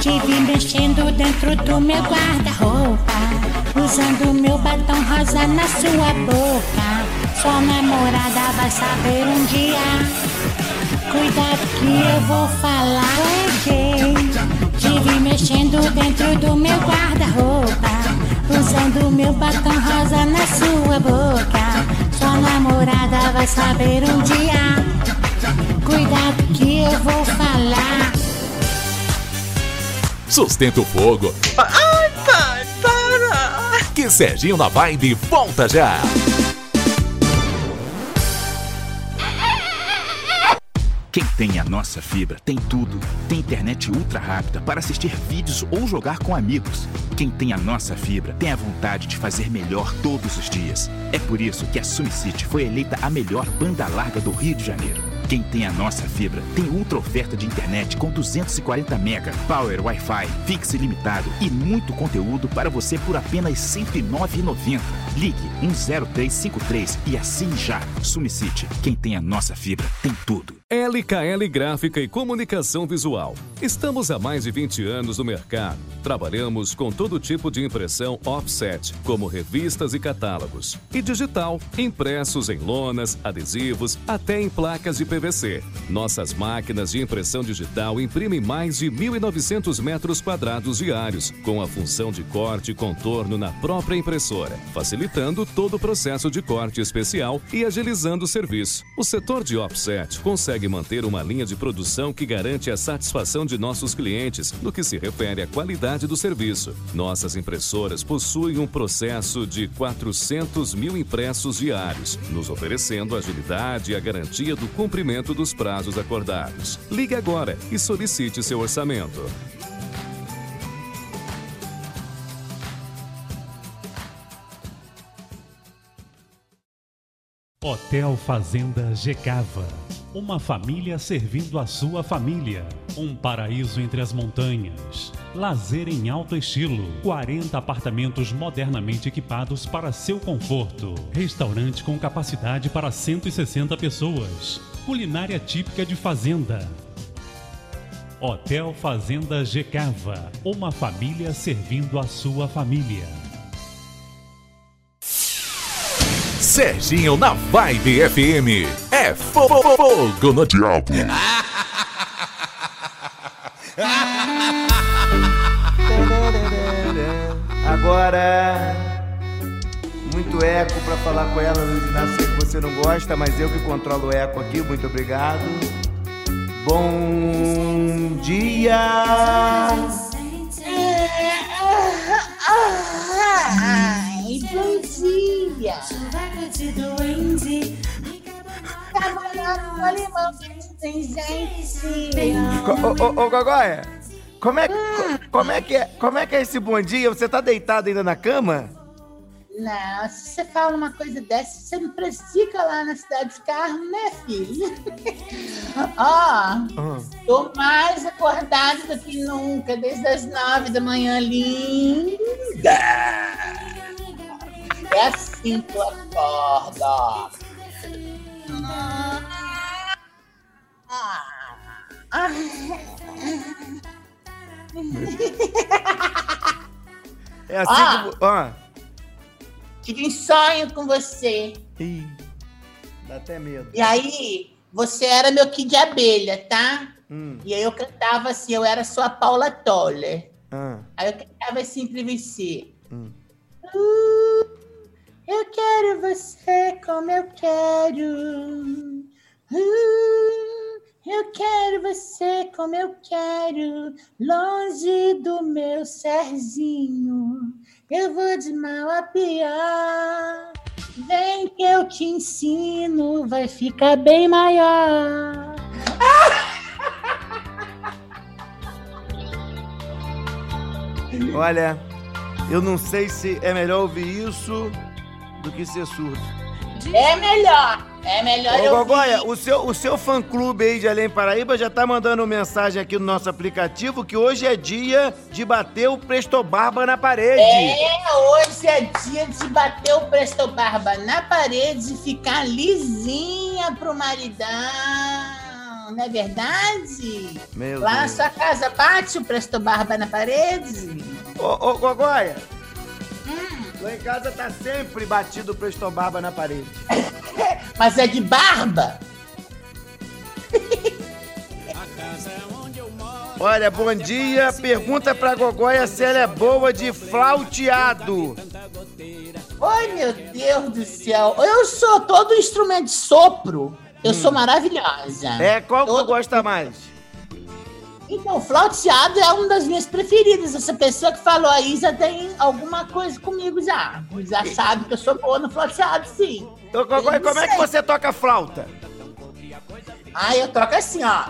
te vi mexendo dentro do meu guarda-roupa. Usando meu batom rosa na sua boca. Sua namorada vai saber um dia. Cuidado que eu vou falar. Te vi mexendo dentro do meu guarda-roupa. Usando meu batom rosa na sua boca. Sua namorada vai saber um dia. Cuidado que eu vou falar. Sustenta o fogo. Ai, pai, para! Que Serginho na Vibe volta já. Tem a nossa fibra tem tudo. Tem internet ultra rápida para assistir vídeos ou jogar com amigos. Quem tem a nossa fibra tem a vontade de fazer melhor todos os dias. É por isso que a SumiCity foi eleita a melhor banda larga do Rio de Janeiro. Quem tem a nossa fibra tem ultra oferta de internet com 240 mega, power Wi-Fi, fixo ilimitado e muito conteúdo para você por apenas R$ 109,90. Ligue 10353 e assine já. SumiCity. Quem tem a nossa fibra tem tudo. LKL Gráfica e Comunicação Visual. Estamos há mais de 20 anos no mercado. Trabalhamos com todo tipo de impressão offset, como revistas e catálogos, e digital, impressos em lonas, adesivos, até em placas de PVC. Nossas máquinas de impressão digital imprimem mais de 1.900 metros quadrados diários, com a função de corte e contorno na própria impressora, facilitando todo o processo de corte especial e agilizando o serviço. O setor de offset consegue manter uma linha de produção que garante a satisfação de nossos clientes no que se refere à qualidade do serviço. Nossas impressoras possuem um processo de 400 mil impressos diários, nos oferecendo agilidade e a garantia do cumprimento dos prazos acordados. Ligue agora e solicite seu orçamento. Hotel Fazenda Gecava. Uma família servindo a sua família. Um paraíso entre as montanhas. Lazer em alto estilo. 40 apartamentos modernamente equipados para seu conforto. Restaurante com capacidade para 160 pessoas. Culinária típica de fazenda. Hotel Fazenda Gecava. Uma família servindo a sua família. Serginho na Vibe FM. É fogo no diabo. Agora, muito eco pra falar com ela, Luiz Inácio. Sei que você não gosta, mas eu que controlo o eco aqui. Muito obrigado. Bom dia. Bom dia! Trabalhando no alemão, tem gente! Ô, ô, ô Gogóia, como é, co- como, é que é, como é que é esse bom dia? Você tá deitado ainda na cama? Não, se você fala uma coisa dessa, você não precisa lá na cidade de carro, né, filho? <laughs> Ó, tô mais acordada do que nunca, desde as nove da manhã, linda! Eu acordo, ó. É assim Ah. que. Ó. Tive um sonho com você. Ih, dá até medo. E aí, você era meu kid de abelha, tá? Hum, E aí eu cantava assim, eu era sua Paula Toller. ah, Aí eu cantava assim pra você. hum. Uh, eu quero você como eu quero. Uh, eu quero você como eu quero. Longe do meu Serginho. Eu vou de mal a pior. Vem que eu te ensino, vai ficar bem maior. Olha, Eu não sei se é melhor ouvir isso do que ser surdo. É melhor. É melhor Ô, eu Gogoia, o seu, o seu fã-clube aí de Além Paraíba já tá mandando mensagem aqui no nosso aplicativo que hoje é dia de bater o Presto Barba na parede. É, hoje é dia de bater o Presto Barba na parede e ficar lisinha pro maridão. Não é verdade? Meu Lá na Deus. sua casa bate o Presto Barba na parede? Ô, ô Gogoia, lá em casa tá sempre batido o Presto Barba na parede. <laughs> Mas é de barba? <laughs> Olha, bom dia. Pergunta pra Gogoia se ela é boa de flauteado. Ai, meu Deus do céu. Eu sou todo instrumento de sopro. Eu sou maravilhosa. Hum. É, qual que tu gosta mais? Então, flauteado é uma das minhas preferidas. Essa pessoa que falou aí já tem alguma coisa comigo já. Já sabe que eu sou boa no flauteado, sim. Gogoia, como é que você toca flauta? Ah, eu toco assim, ó.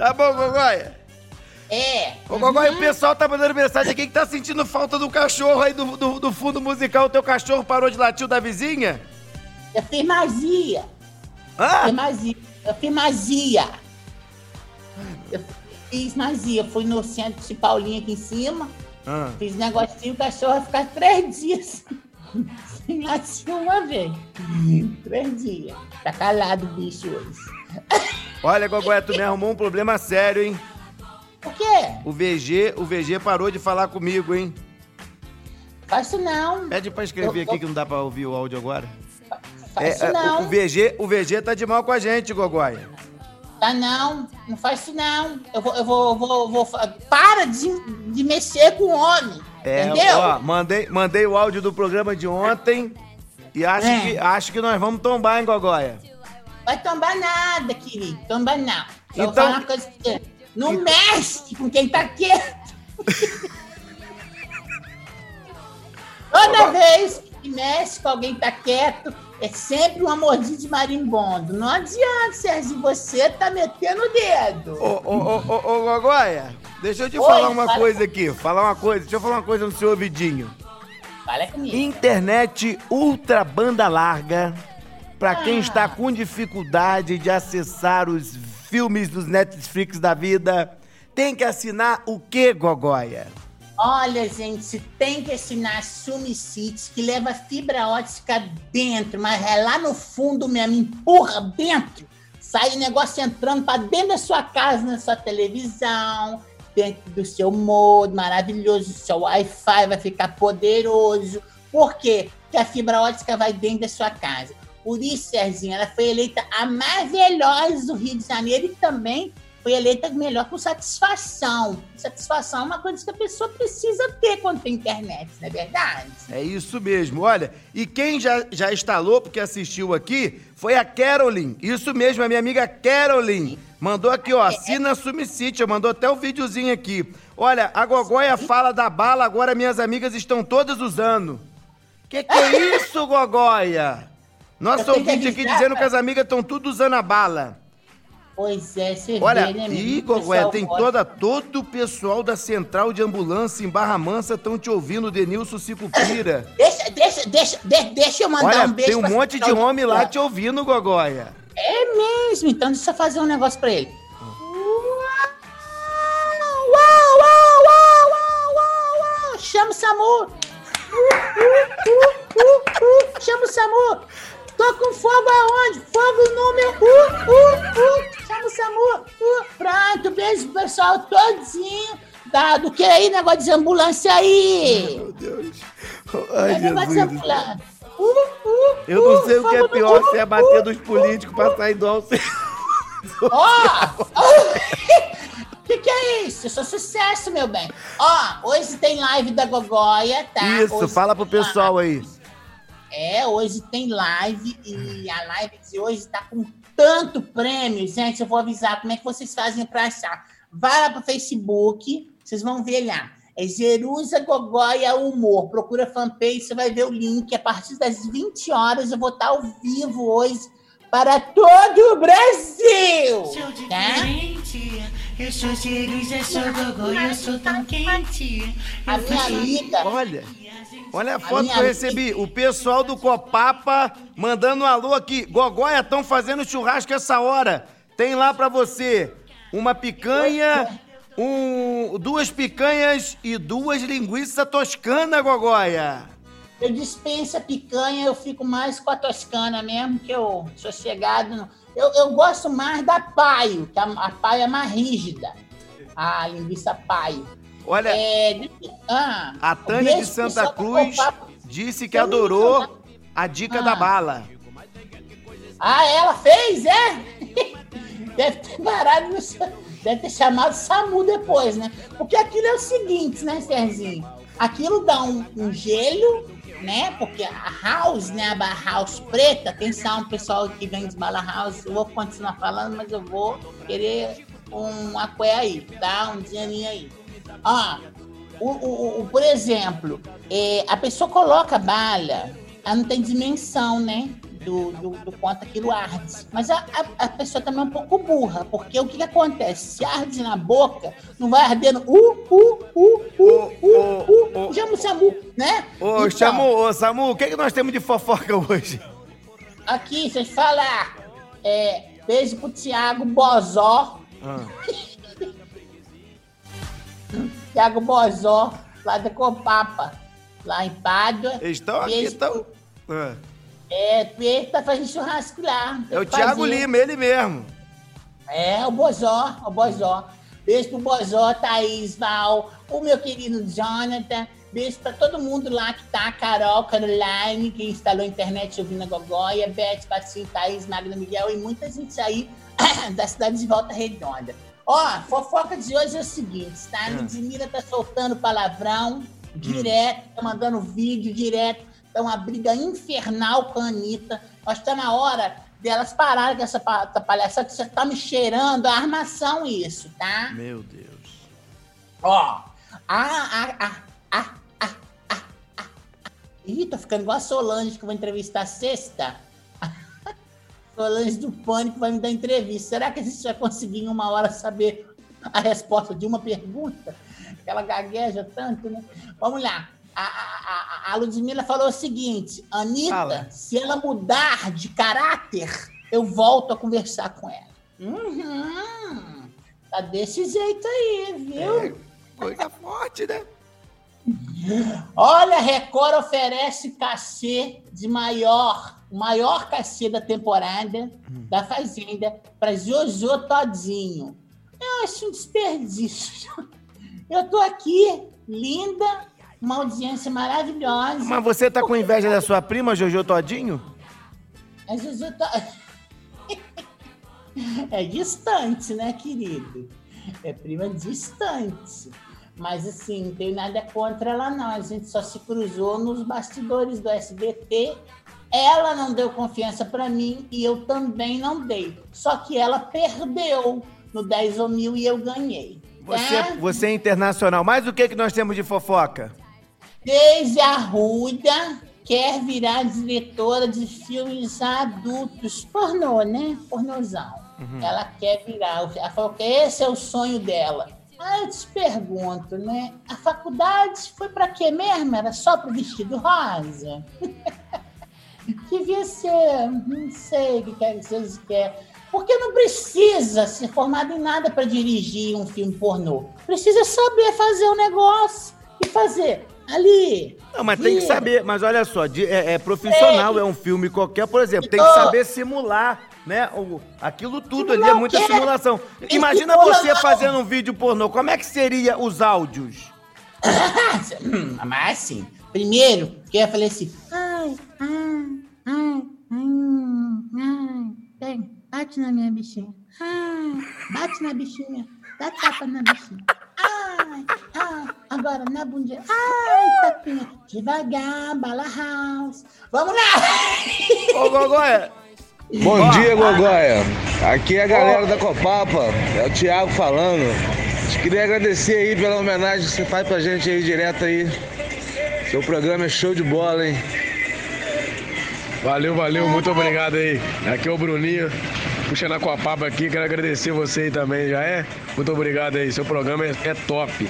Tá bom, Gogoia? É. Ô, Gogoia, o pessoal tá mandando mensagem aqui que tá sentindo falta do cachorro aí do, do, do fundo musical. O teu cachorro parou de latir o da vizinha? Eu fiz magia. Hã? Eu fiz magia. Eu fiz magia. Eu fiz magia. Fui no centro de Paulinho aqui em cima. Ah. Fiz negocinho, o cachorro vai ficar três dias. <laughs> Sem latir uma vez. Três dias. Tá calado o bicho hoje. <laughs> Olha, Gogoia, tu me arrumou um problema sério, hein? Por quê? O VG, o VG parou de falar comigo, hein? Faço não. Pede pra escrever Eu- aqui que não dá pra ouvir o áudio agora. Faço É, é, não. o, o VG, o VG tá de mal com a gente, Gogoia. Tá não. Não faz isso não. Eu vou, eu vou, vou, vou Para de, de mexer com o homem. É, entendeu? ó, mandei, mandei o áudio do programa de ontem e acho, É. que, acho que nós vamos tombar, hein, Gogoia? Vai tombar nada, querido. Tombar não. Eu vou Então- falar uma coisa você. Não mexe com quem tá quieto. Toda vez que mexe com alguém que tá quieto, é sempre uma mordida de marimbondo. Não adianta, Sérgio, você tá metendo o dedo. Ô, ô, ô, ô, ô, Gogoia, deixa eu te Oi, falar uma fala. coisa aqui. Falar uma coisa, deixa eu falar uma coisa no seu ouvidinho. Fala comigo. Internet ultra banda larga, pra quem Ah. está com dificuldade de acessar os filmes dos Netflix da vida, tem que assinar o que, Gogoia? Olha, gente, tem que assinar a Sumicity, que leva fibra ótica dentro, mas é lá no fundo mesmo, empurra dentro. Sai o negócio entrando pra dentro da sua casa, na sua televisão, dentro do seu modo maravilhoso, seu Wi-Fi vai ficar poderoso. Por quê? Porque a fibra ótica vai dentro da sua casa. Por isso, Serginho, ela foi eleita a mais veloz do Rio de Janeiro e também foi eleita melhor com satisfação. Satisfação é uma coisa que a pessoa precisa ter quando tem internet, não é verdade? É isso mesmo, olha. E quem já, já instalou, porque assistiu aqui, foi a Carolyn. Isso mesmo, a minha amiga Carolyn. Mandou aqui, ó, assina a Sumicity, mandou até o videozinho aqui. Olha, a Gogoia fala da bala, agora minhas amigas estão todas usando. Que que é <laughs> isso, Gogoia? Tenho que ouvinte aqui avisar, dizendo que as amigas estão tudo usando a bala. Pois é, você Olha, vê, né? Gogoia, Pessoal tem gosta. toda, todo o pessoal da central de ambulância em Barra Mansa estão te ouvindo, Denilson Cicupira. <coughs> Deixa, deixa, deixa, de- deixa eu mandar Olha, um beijo tem um monte de homem lá te ouvindo, Gogoia. É mesmo, então deixa eu fazer um negócio pra ele. Uau, uau, uau, uau, uau, uau. Chama o SAMU! Uh, uh, uh. Chama o SAMU! Tô com fogo aonde? Fogo número. Uh, uh, uh. Chama o SAMU! Uh. Pronto, beijo pro pessoal todinho. Da, do que aí, negócio de ambulância aí? Meu Deus. É Ai, negócio de ambulância. Uh, uh, Eu não uh, sei o que é no pior, cu. se é bater dos políticos pra sair do auxílio. Ó! O <laughs> que, que é isso? Eu sou sucesso, meu bem. Ó, hoje tem live da Gogoia, tá? Isso, Hoje fala pro pessoal aí. É, hoje tem live e a live de hoje tá com tanto prêmio, gente. Eu vou avisar como é que vocês fazem pra achar. Vai lá pro Facebook, Vocês vão ver lá. É Jerusa Gogóia Humor. Procura fanpage, você vai ver o link. A partir das 20 horas eu vou estar ao vivo hoje para todo o Brasil. Sou Tá? diferente. Eu sou eu sou gogó, eu sou tão quente. A minha amiga. Olha. Olha a foto que eu recebi. O pessoal do Copapa mandando um alô aqui. Gogóia, estão fazendo churrasco essa hora. Tem lá pra você uma picanha, um, duas picanhas e duas linguiças toscana, Gogóia. Eu dispenso a picanha, eu fico mais com a toscana mesmo, que eu sou chegado. Eu, eu gosto mais da paio, que a, a paio é mais rígida. A linguiça paio. Olha, É, ah, a Tânia de Santa Cruz disse que adorou a dica Ah. da bala. Ah, ela fez, é? <laughs> Deve ter parado no. Deve ter chamado SAMU depois, né? Porque aquilo é o seguinte, né, Serginho? Aquilo dá um, um gelo, né? Porque a house, né? A Bala house preta, um pessoal que vende bala house. Eu vou continuar falando, mas eu vou querer um aqué aí, tá? Um dinheirinho aí. Ó, o, o- o- por exemplo, é, a pessoa coloca bala, ela não tem dimensão, né? Do, do, do quanto aquilo arde. Mas a, a, a pessoa também é um pouco burra, porque o que, que acontece? Se arde na boca, não vai ardendo. Uh, uh, uh, uh, uh, uh, chama o Samu, né? Ô, Então, ô, Samu, o que, que nós temos de fofoca hoje? Aqui, vocês falam. É, beijo pro Thiago Bozó. Ah. <laughs> Thiago Bozó, lá da Copapa, lá em Pádua. Eles estão aqui, estão. Ah. É, ele tá fazendo churrasco lá. É o fazer. Lima, ele mesmo. É, o Bozó, o Bozó. Beijo pro Bozó, Thaís, Val, o meu querido Jonathan. Beijo pra todo mundo lá que tá, Carol, Caroline, que instalou a internet ouvindo a Gogóia, Beth, Patinho, Thaís, Magna Miguel e muita gente aí <coughs> da cidade de Volta Redonda. Ó, a fofoca de hoje é o seguinte, tá? A Ludmilla tá soltando palavrão direto, tá mandando vídeo direto. Tá uma briga infernal com a Anitta. Acho que tá na hora delas pararem com essa pa- essa palhaçada que você tá me cheirando a armação isso, tá? Meu Deus. Ó, a, a, a, a. Ih, tô ficando igual a Solange que eu vou entrevistar sexta. Solange do Pânico vai me dar entrevista. Será que a gente vai conseguir em uma hora saber a resposta de uma pergunta? Ela gagueja tanto, né? Vamos lá. A, a, a- Ludmilla falou o seguinte: Anitta, Fala. se ela mudar de caráter, eu volto a conversar com ela. Uhum. Tá desse jeito aí, viu? Coisa forte, né? Olha, Record oferece cachê de maior, maior cachê da temporada da Fazenda para Jojo Todinho. Eu acho um desperdício. <laughs> Eu tô aqui, linda, uma audiência maravilhosa. Mas você tá com inveja da sua prima, Jojo Todinho? A Jojo tá... <laughs> É distante, né, querido? É prima distante. Mas, assim, não tenho nada contra ela, não. A gente só se cruzou nos bastidores do SBT. Ela não deu confiança pra mim e eu também não dei. Só que ela perdeu no 10 ou mil e eu ganhei. Você, É? você é internacional. Mas o que, que nós temos de fofoca? Desde Arruda quer virar diretora de filmes adultos, pornô, né? Pornozão. Uhum. Ela quer virar. Ela falou que esse é o sonho dela. Aí eu te pergunto, né? A faculdade foi pra quê mesmo? Era só pro vestido rosa? <laughs> Devia ser, não sei o que quer que vocês querem. Porque não precisa ser formado em nada para dirigir um filme pornô. Precisa saber fazer o negócio e fazer ali. Não, mas tem que saber. Mas olha só, é, é profissional, é um filme qualquer, por exemplo. Tem que Então- saber simular, né? O, aquilo tudo ali, é Simular muita quê? simulação. Imagina Simula você não. fazendo um vídeo pornô. Como é que seria os áudios? Hum, <laughs> Mas assim, primeiro, que eu falei assim, ai, ai, ai, ai, vem, bate na minha bichinha, ai, bate na bichinha, dá tapa na bichinha, ai, ai, agora na bundinha, ai, tapinha, devagar, bala house, vamos lá! Ô, Gogóia! Bom dia, Gogóia. Aqui é a galera da Copapa. É o Thiago falando. Queria agradecer aí pela homenagem que você faz pra gente aí direto aí. Seu programa é show de bola, hein? Valeu, valeu, muito obrigado aí. Aqui é o Bruninho, puxando a Coapaba aqui, quero agradecer você aí também, já é? Muito obrigado aí, seu programa é, é top.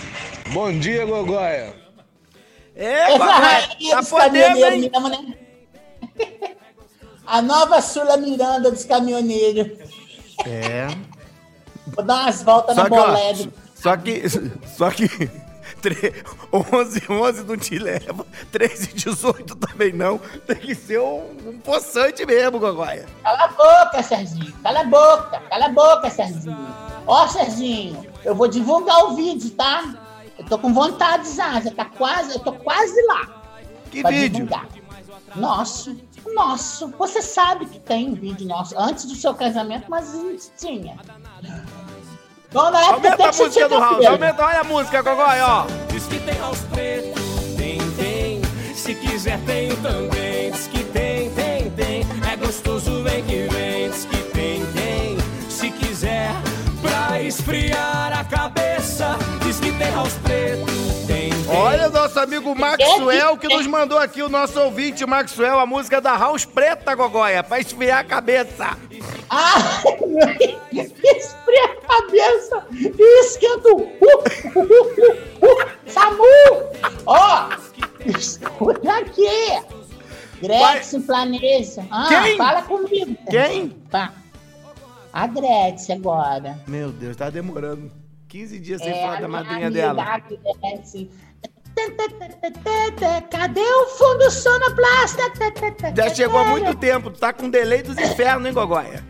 Bom dia, Gogoia. É, Essa rainha tá dos podendo, caminhoneiros hein? mesmo, né? A nova Sula Miranda dos caminhoneiros. É. Vou dar umas voltas Só na boleda. só que, só que, tre- 11, 11 não te leva, 13 e 18 também não, tem que ser um, um poçante mesmo, Gogoia. Cala a boca, Serginho. Cala a boca. Cala a boca, Serginho. Ó, Serginho, eu vou divulgar o vídeo, tá? Eu tô com vontade já. Já tá quase, eu tô quase lá. Que vídeo? divulgar. Nosso, nosso. Você sabe que tem um vídeo nosso antes do seu casamento, mas a gente tinha. Na época Aumenta a música do House, aumenta, olha a música, Gogoia, ó. Diz que tem house preto, tem, tem. Se quiser, tenho também. Diz que tem, tem, tem. É gostoso, vem que vem. Diz que tem, tem. Se quiser, pra esfriar a cabeça. Diz que tem house preto, nosso amigo Maxwell que nos mandou aqui, o nosso ouvinte Maxwell, a música da House Preta, Gogoia, pra esfriar a cabeça. Ah, esfria a cabeça e esquenta o. Samu! Ó, escuta aqui. Gretchen planeja. Ah, Quem? fala comigo. Quem? Tá. A Gretchen agora. Meu Deus, tá demorando 15 dias sem É, falar da madrinha dela. Gretchen. Cadê o fundo sonoplasta? Já chegou há muito tempo, tá com delay dos infernos, hein, Gogoia?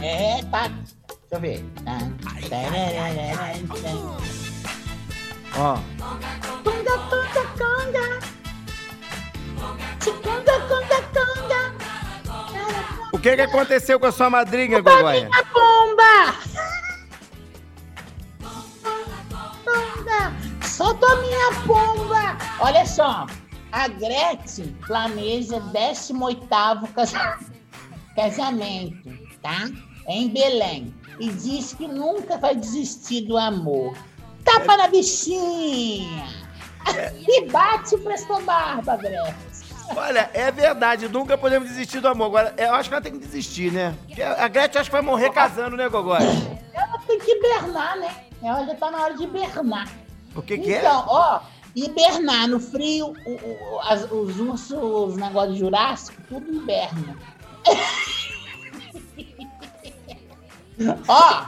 É, tá. Deixa eu ver. Ó. Conga, conga, conga. Conga, conga, conga. O que que aconteceu com a sua madrinha, Gogoia? A bomba! Solta a minha bomba! Olha só, a Gretchen planeja 18º casa- casamento, tá? Em Belém. E diz que nunca vai desistir do amor. Tapa na bichinha! E bate o presto barba, Gretchen. Olha, é verdade, nunca podemos desistir do amor. Agora, eu acho que ela tem que desistir, né? Porque A Gretchen acho que vai morrer casando, né, Gogoia? Ela tem que hibernar, né? Ela já tá na hora de hibernar. O que que é? Então, ó, hibernar no frio, o- o- as- os ursos, os negócios jurássicos, tudo hiberna. <laughs> ó!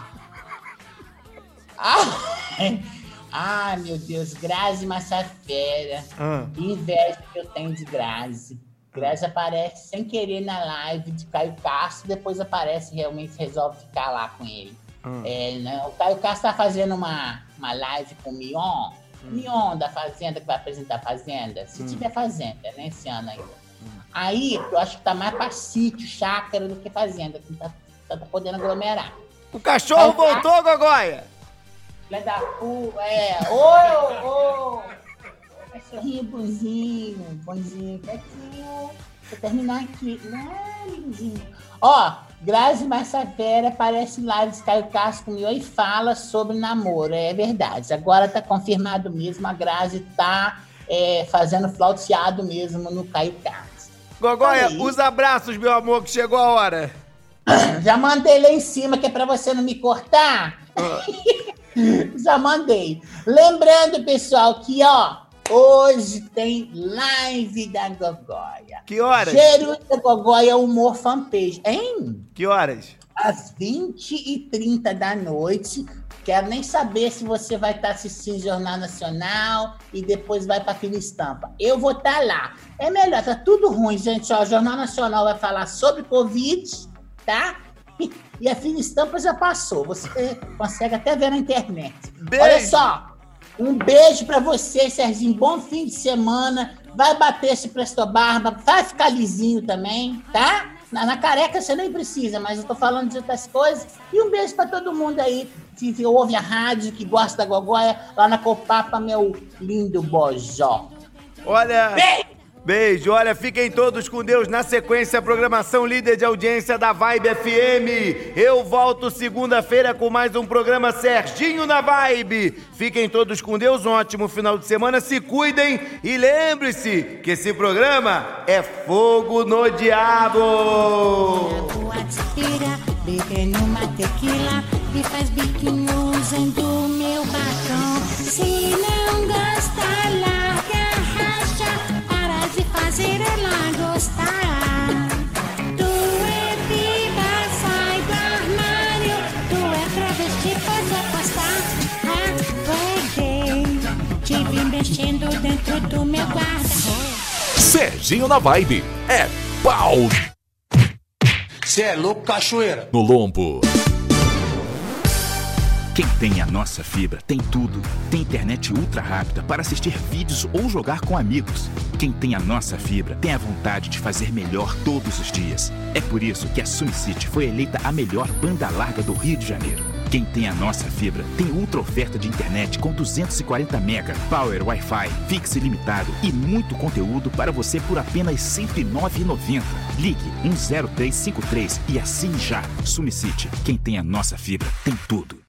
Ah, ah, meu Deus, Grazi Massafera. Ah. Que inveja que eu tenho de Grazi. Grazi aparece sem querer na live de Caio Castro, depois aparece e realmente resolve ficar lá com ele. Hum. É, né, o Caio Castro tá fazendo uma, uma live com o Mion. Mion da Fazenda, que vai apresentar a Fazenda. Se Hum. tiver Fazenda, né, esse ano ainda. Aí, eu acho que tá mais pra sítio, chácara do que Fazenda, que não tá, tá, tá podendo aglomerar. O cachorro voltou, Gogoia! Filha da puta, é. Ô, ô! Cachorrinho bonzinho, bonzinho, quietinho. Vou terminar aqui. Ai, lindinho. Ó, Grazi Massafera aparece lá de Caio Castro comigo e fala sobre namoro. É verdade. Agora tá confirmado mesmo. A Grazi tá é, fazendo flauteado mesmo no Caio Castro. Gogoia, Aí. os abraços, meu amor, que chegou a hora. <coughs> Já mandei lá em cima, que é pra você não me cortar. <laughs> Já mandei. Lembrando, pessoal, que ó, hoje tem live da Gogóia. Que horas? Cheiro da Gogóia Humor Fanpage. Hein? Que horas? Às 20h30 da noite. Quero nem saber se você vai estar assistindo Jornal Nacional e depois vai para Fina Estampa. Eu vou estar lá. É melhor, tá tudo ruim, gente. Ó, o Jornal Nacional vai falar sobre Covid, tá? <laughs> E a Fina Estampa já passou. Você <laughs> consegue até ver na internet. Olha só. Um beijo pra você, Serginho. Bom fim de semana. Vai bater esse Presto Barba. Vai ficar lisinho também, tá? Na, na careca você nem precisa, mas eu tô falando de outras coisas. E um beijo pra todo mundo aí que, que ouve a rádio, que gosta da Gogóia, lá na Copapa, meu lindo bojó. Olha, Beijo, olha, fiquem todos com Deus na sequência, programação líder de audiência da Vibe FM. Eu volto segunda-feira com mais um programa Serginho na Vibe. Fiquem todos com Deus, um ótimo final de semana, se cuidem e lembre-se que esse programa é fogo no diabo. Se não fazer ela gostar. Tu é viva, sai do armário, tu é travesti, pode apostar. Ah, peguei, te vi mexendo dentro do meu guarda-roupa. Serginho na Vibe. É pau Cê é louco, cachoeira. no lombo. Quem tem a nossa fibra tem tudo. Tem internet ultra rápida para assistir vídeos ou jogar com amigos. Quem tem a nossa fibra tem a vontade de fazer melhor todos os dias. É por isso que a SumCity foi eleita a melhor banda larga do Rio de Janeiro. Quem tem a nossa fibra tem ultra oferta de internet com 240 mega, power Wi-Fi, fixe ilimitado e muito conteúdo para você por apenas R$ 109,90. Ligue 10353 e assine já. SumCity. Quem tem a nossa fibra tem tudo.